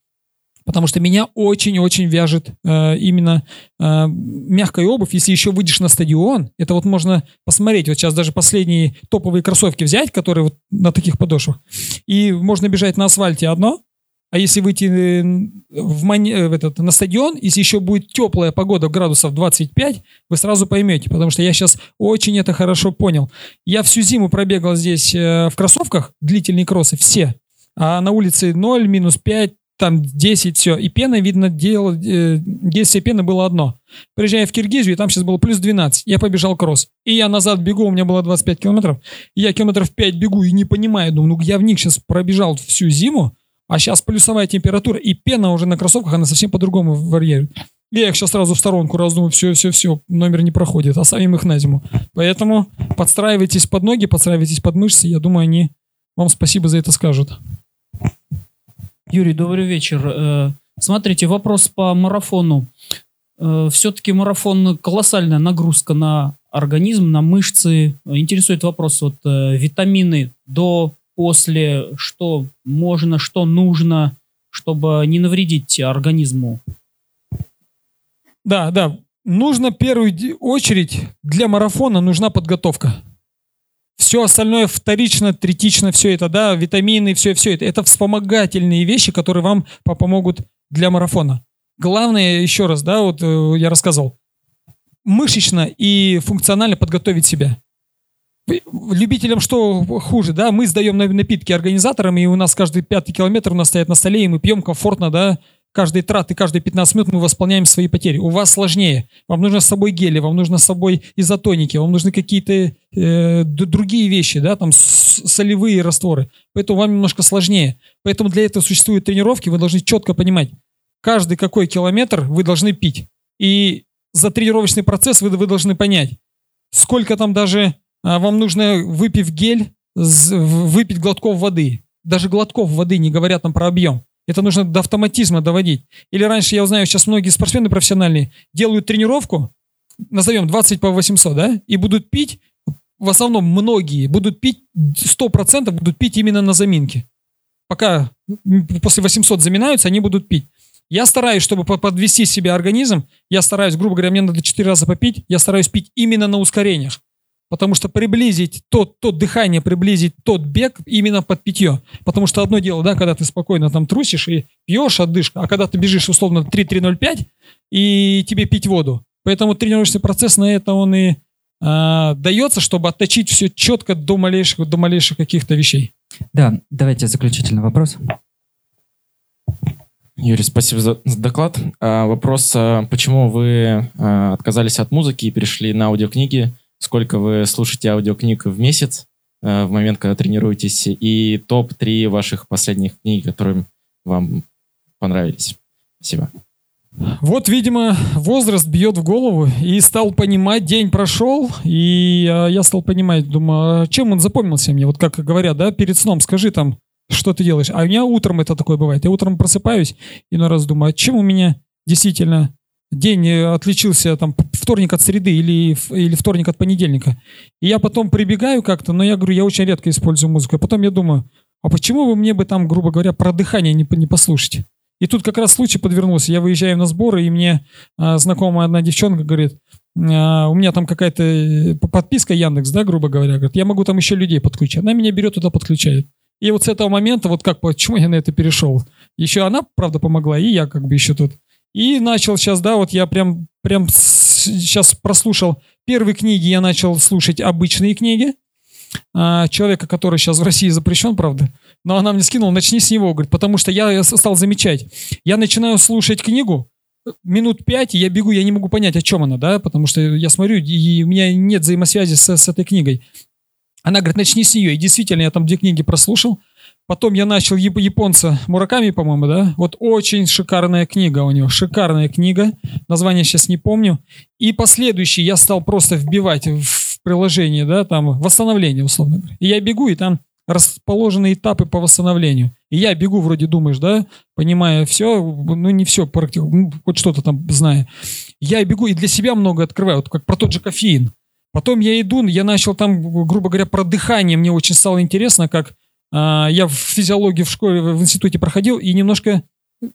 потому что меня очень-очень вяжет э, именно э, мягкая обувь. Если еще выйдешь на стадион, это вот можно посмотреть. Вот сейчас даже последние топовые кроссовки взять, которые вот на таких подошвах, и можно бежать на асфальте одно, а если выйти э, в, мани... Э, в этот, на стадион, если еще будет теплая погода, градусов 25, вы сразу поймете, потому что я сейчас очень это хорошо понял. Я всю зиму пробегал здесь э, в кроссовках, длительные кроссы, все. А на улице 0, минус 5, там 10, все. И пена, видно, делал, э, действие пены было одно. Приезжая в Киргизию, там сейчас было плюс 12. Я побежал кросс. И я назад бегу, у меня было 25 километров. Я километров 5 бегу и не понимаю, думаю, ну я в них сейчас пробежал всю зиму, а сейчас плюсовая температура, и пена уже на кроссовках, она совсем по-другому варьирует. Я их сейчас сразу в сторонку раздумаю, все, все, все, номер не проходит, оставим их на зиму. Поэтому подстраивайтесь под ноги, подстраивайтесь под мышцы, я думаю, они вам спасибо за это скажут. Юрий, добрый вечер. Э, смотрите, вопрос по марафону. Э, Все-таки марафон колоссальная нагрузка на организм, на мышцы. Интересует вопрос вот э, витамины до, после, что можно, что нужно, чтобы не навредить организму. Да, да. Нужно первую очередь для марафона нужна подготовка. Все остальное вторично, третично, все это, да, витамины, все, все это. Это вспомогательные вещи, которые вам по- помогут для марафона. Главное, еще раз, да, вот э, я рассказывал, мышечно и функционально подготовить себя. Любителям что хуже, да, мы сдаем на- напитки организаторам, и у нас каждый пятый километр у нас стоят на столе, и мы пьем комфортно, да, каждые траты, каждые 15 минут мы восполняем свои потери. У вас сложнее. Вам нужно с собой гели, вам нужно с собой изотоники, вам нужны какие-то э, другие вещи, да, там солевые растворы. Поэтому вам немножко сложнее. Поэтому для этого существуют тренировки, вы должны четко понимать, каждый какой километр вы должны пить. И за тренировочный процесс вы, вы должны понять, сколько там даже а, вам нужно, выпив гель, выпить глотков воды. Даже глотков воды, не говоря там про объем. Это нужно до автоматизма доводить. Или раньше, я знаю, сейчас многие спортсмены профессиональные делают тренировку, назовем 20 по 800, да, и будут пить, в основном многие будут пить, 100% будут пить именно на заминке. Пока после 800 заминаются, они будут пить. Я стараюсь, чтобы по- подвести себе организм, я стараюсь, грубо говоря, мне надо 4 раза попить, я стараюсь пить именно на ускорениях. Потому что приблизить тот, тот дыхание, приблизить тот бег именно под питье. Потому что одно дело, да, когда ты спокойно там трусишь и пьешь отдышка, а когда ты бежишь условно 3-3-0-5 и тебе пить воду. Поэтому тренировочный процесс на это он и а, дается, чтобы отточить все четко до малейших, до малейших каких-то вещей. Да, давайте заключительный вопрос. Юрий, спасибо за, за доклад. А, вопрос, а, почему вы а, отказались от музыки и перешли на аудиокниги? Сколько вы слушаете аудиокниг в месяц а, в момент, когда тренируетесь? И топ-3 ваших последних книг, которые вам понравились? Спасибо. Вот, видимо, возраст бьет в голову и стал понимать, день прошел, и а, я стал понимать, думаю, а чем он запомнился мне? Вот как говорят, да, перед сном, скажи там, что ты делаешь. А у меня утром это такое бывает. Я утром просыпаюсь и на раз думаю, а чем у меня действительно день э, отличился там вторник от среды или, или вторник от понедельника. И я потом прибегаю как-то, но я говорю, я очень редко использую музыку. А потом я думаю, а почему бы мне бы там, грубо говоря, про дыхание не, не послушать? И тут как раз случай подвернулся. Я выезжаю на сборы, и мне а, знакомая одна девчонка говорит, а, у меня там какая-то э, подписка Яндекс, да, грубо говоря, говорит, я могу там еще людей подключить. Она меня берет туда подключает. И вот с этого момента, вот как, почему я на это перешел? Еще она, правда, помогла, и я как бы еще тут. И начал сейчас, да, вот я прям, прям сейчас прослушал первые книги, я начал слушать обычные книги. А, человека, который сейчас в России запрещен, правда. Но она мне скинула, начни с него, говорит, потому что я стал замечать. Я начинаю слушать книгу, минут пять, и я бегу, я не могу понять, о чем она, да, потому что я смотрю, и у меня нет взаимосвязи с, с этой книгой. Она говорит, начни с нее. И действительно, я там две книги прослушал. Потом я начал яп- японца Мураками, по-моему, да? Вот очень шикарная книга у него. Шикарная книга. Название сейчас не помню. И последующий я стал просто вбивать в приложение, да, там, восстановление, условно говоря. И я бегу, и там расположены этапы по восстановлению. И я бегу, вроде думаешь, да, понимая все, ну не все, практически, ну, хоть что-то там зная. Я бегу и для себя много открываю, вот как про тот же кофеин. Потом я иду, я начал там, грубо говоря, про дыхание. Мне очень стало интересно, как я в физиологию в школе, в институте проходил, и немножко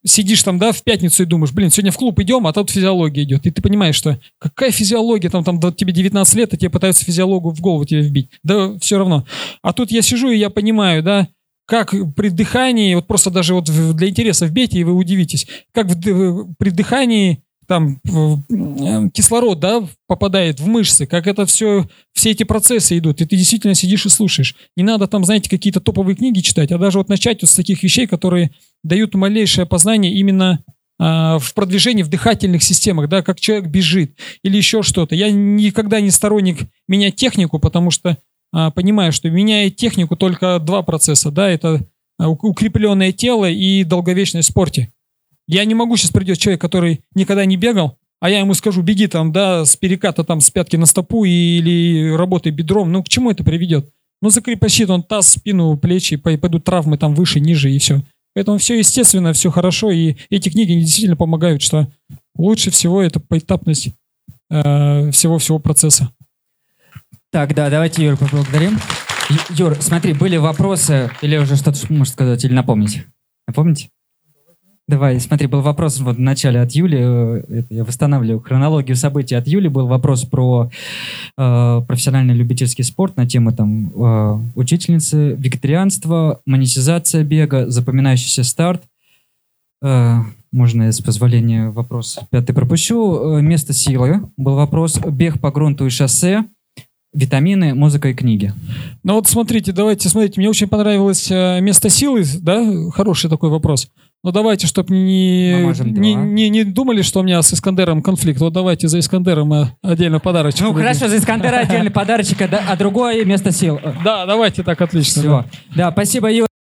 сидишь там, да, в пятницу и думаешь, блин, сегодня в клуб идем, а тут физиология идет. И ты понимаешь, что какая физиология, там, там тебе 19 лет, и тебе пытаются физиологию в голову тебе вбить. Да все равно. А тут я сижу, и я понимаю, да, как при дыхании, вот просто даже вот для интереса вбейте, и вы удивитесь, как в при дыхании там э, кислород, да, попадает в мышцы, как это все, все эти процессы идут, и ты действительно сидишь и слушаешь. Не надо там, знаете, какие-то топовые книги читать, а даже вот начать вот с таких вещей, которые дают малейшее познание именно а, в продвижении в дыхательных системах, да, как человек бежит или еще что-то. Я никогда не сторонник менять технику, потому что а, понимаю, что меняет технику только два процесса, да, это а, укрепленное тело и долговечность в спорте. Я не могу сейчас придет человек, который никогда не бегал, а я ему скажу, беги там, да, с переката там с пятки на стопу или работай бедром. Ну, к чему это приведет? Ну, закрепощит он таз, спину, плечи, пой- пойдут травмы там выше, ниже и все. Поэтому все естественно, все хорошо, и эти книги действительно помогают, что лучше всего это поэтапность э, всего-всего процесса. Так, да, давайте Юр поблагодарим. Юр, смотри, были вопросы, или уже что-то можешь сказать, или напомнить? Напомните? Давай, смотри, был вопрос вот в начале от Юли, э, это я восстанавливаю хронологию событий от Юли, был вопрос про э, профессиональный любительский спорт на тему там э, учительницы, вегетарианство, монетизация бега, запоминающийся старт. Э, можно я с позволения вопрос пятый пропущу. Э, место силы был вопрос, бег по грунту и шоссе, витамины, музыка и книги. Ну вот смотрите, давайте, смотрите, мне очень понравилось э, место силы, да, хороший такой вопрос. Но давайте, чтобы не, не, не, не думали, что у меня с Искандером конфликт. Вот давайте за Искандером мы отдельно подарочек. Ну дадим. хорошо, за Искандера отдельный подарочек, а а другое место сил. Да, давайте так, отлично. Все. Да, спасибо, Юра.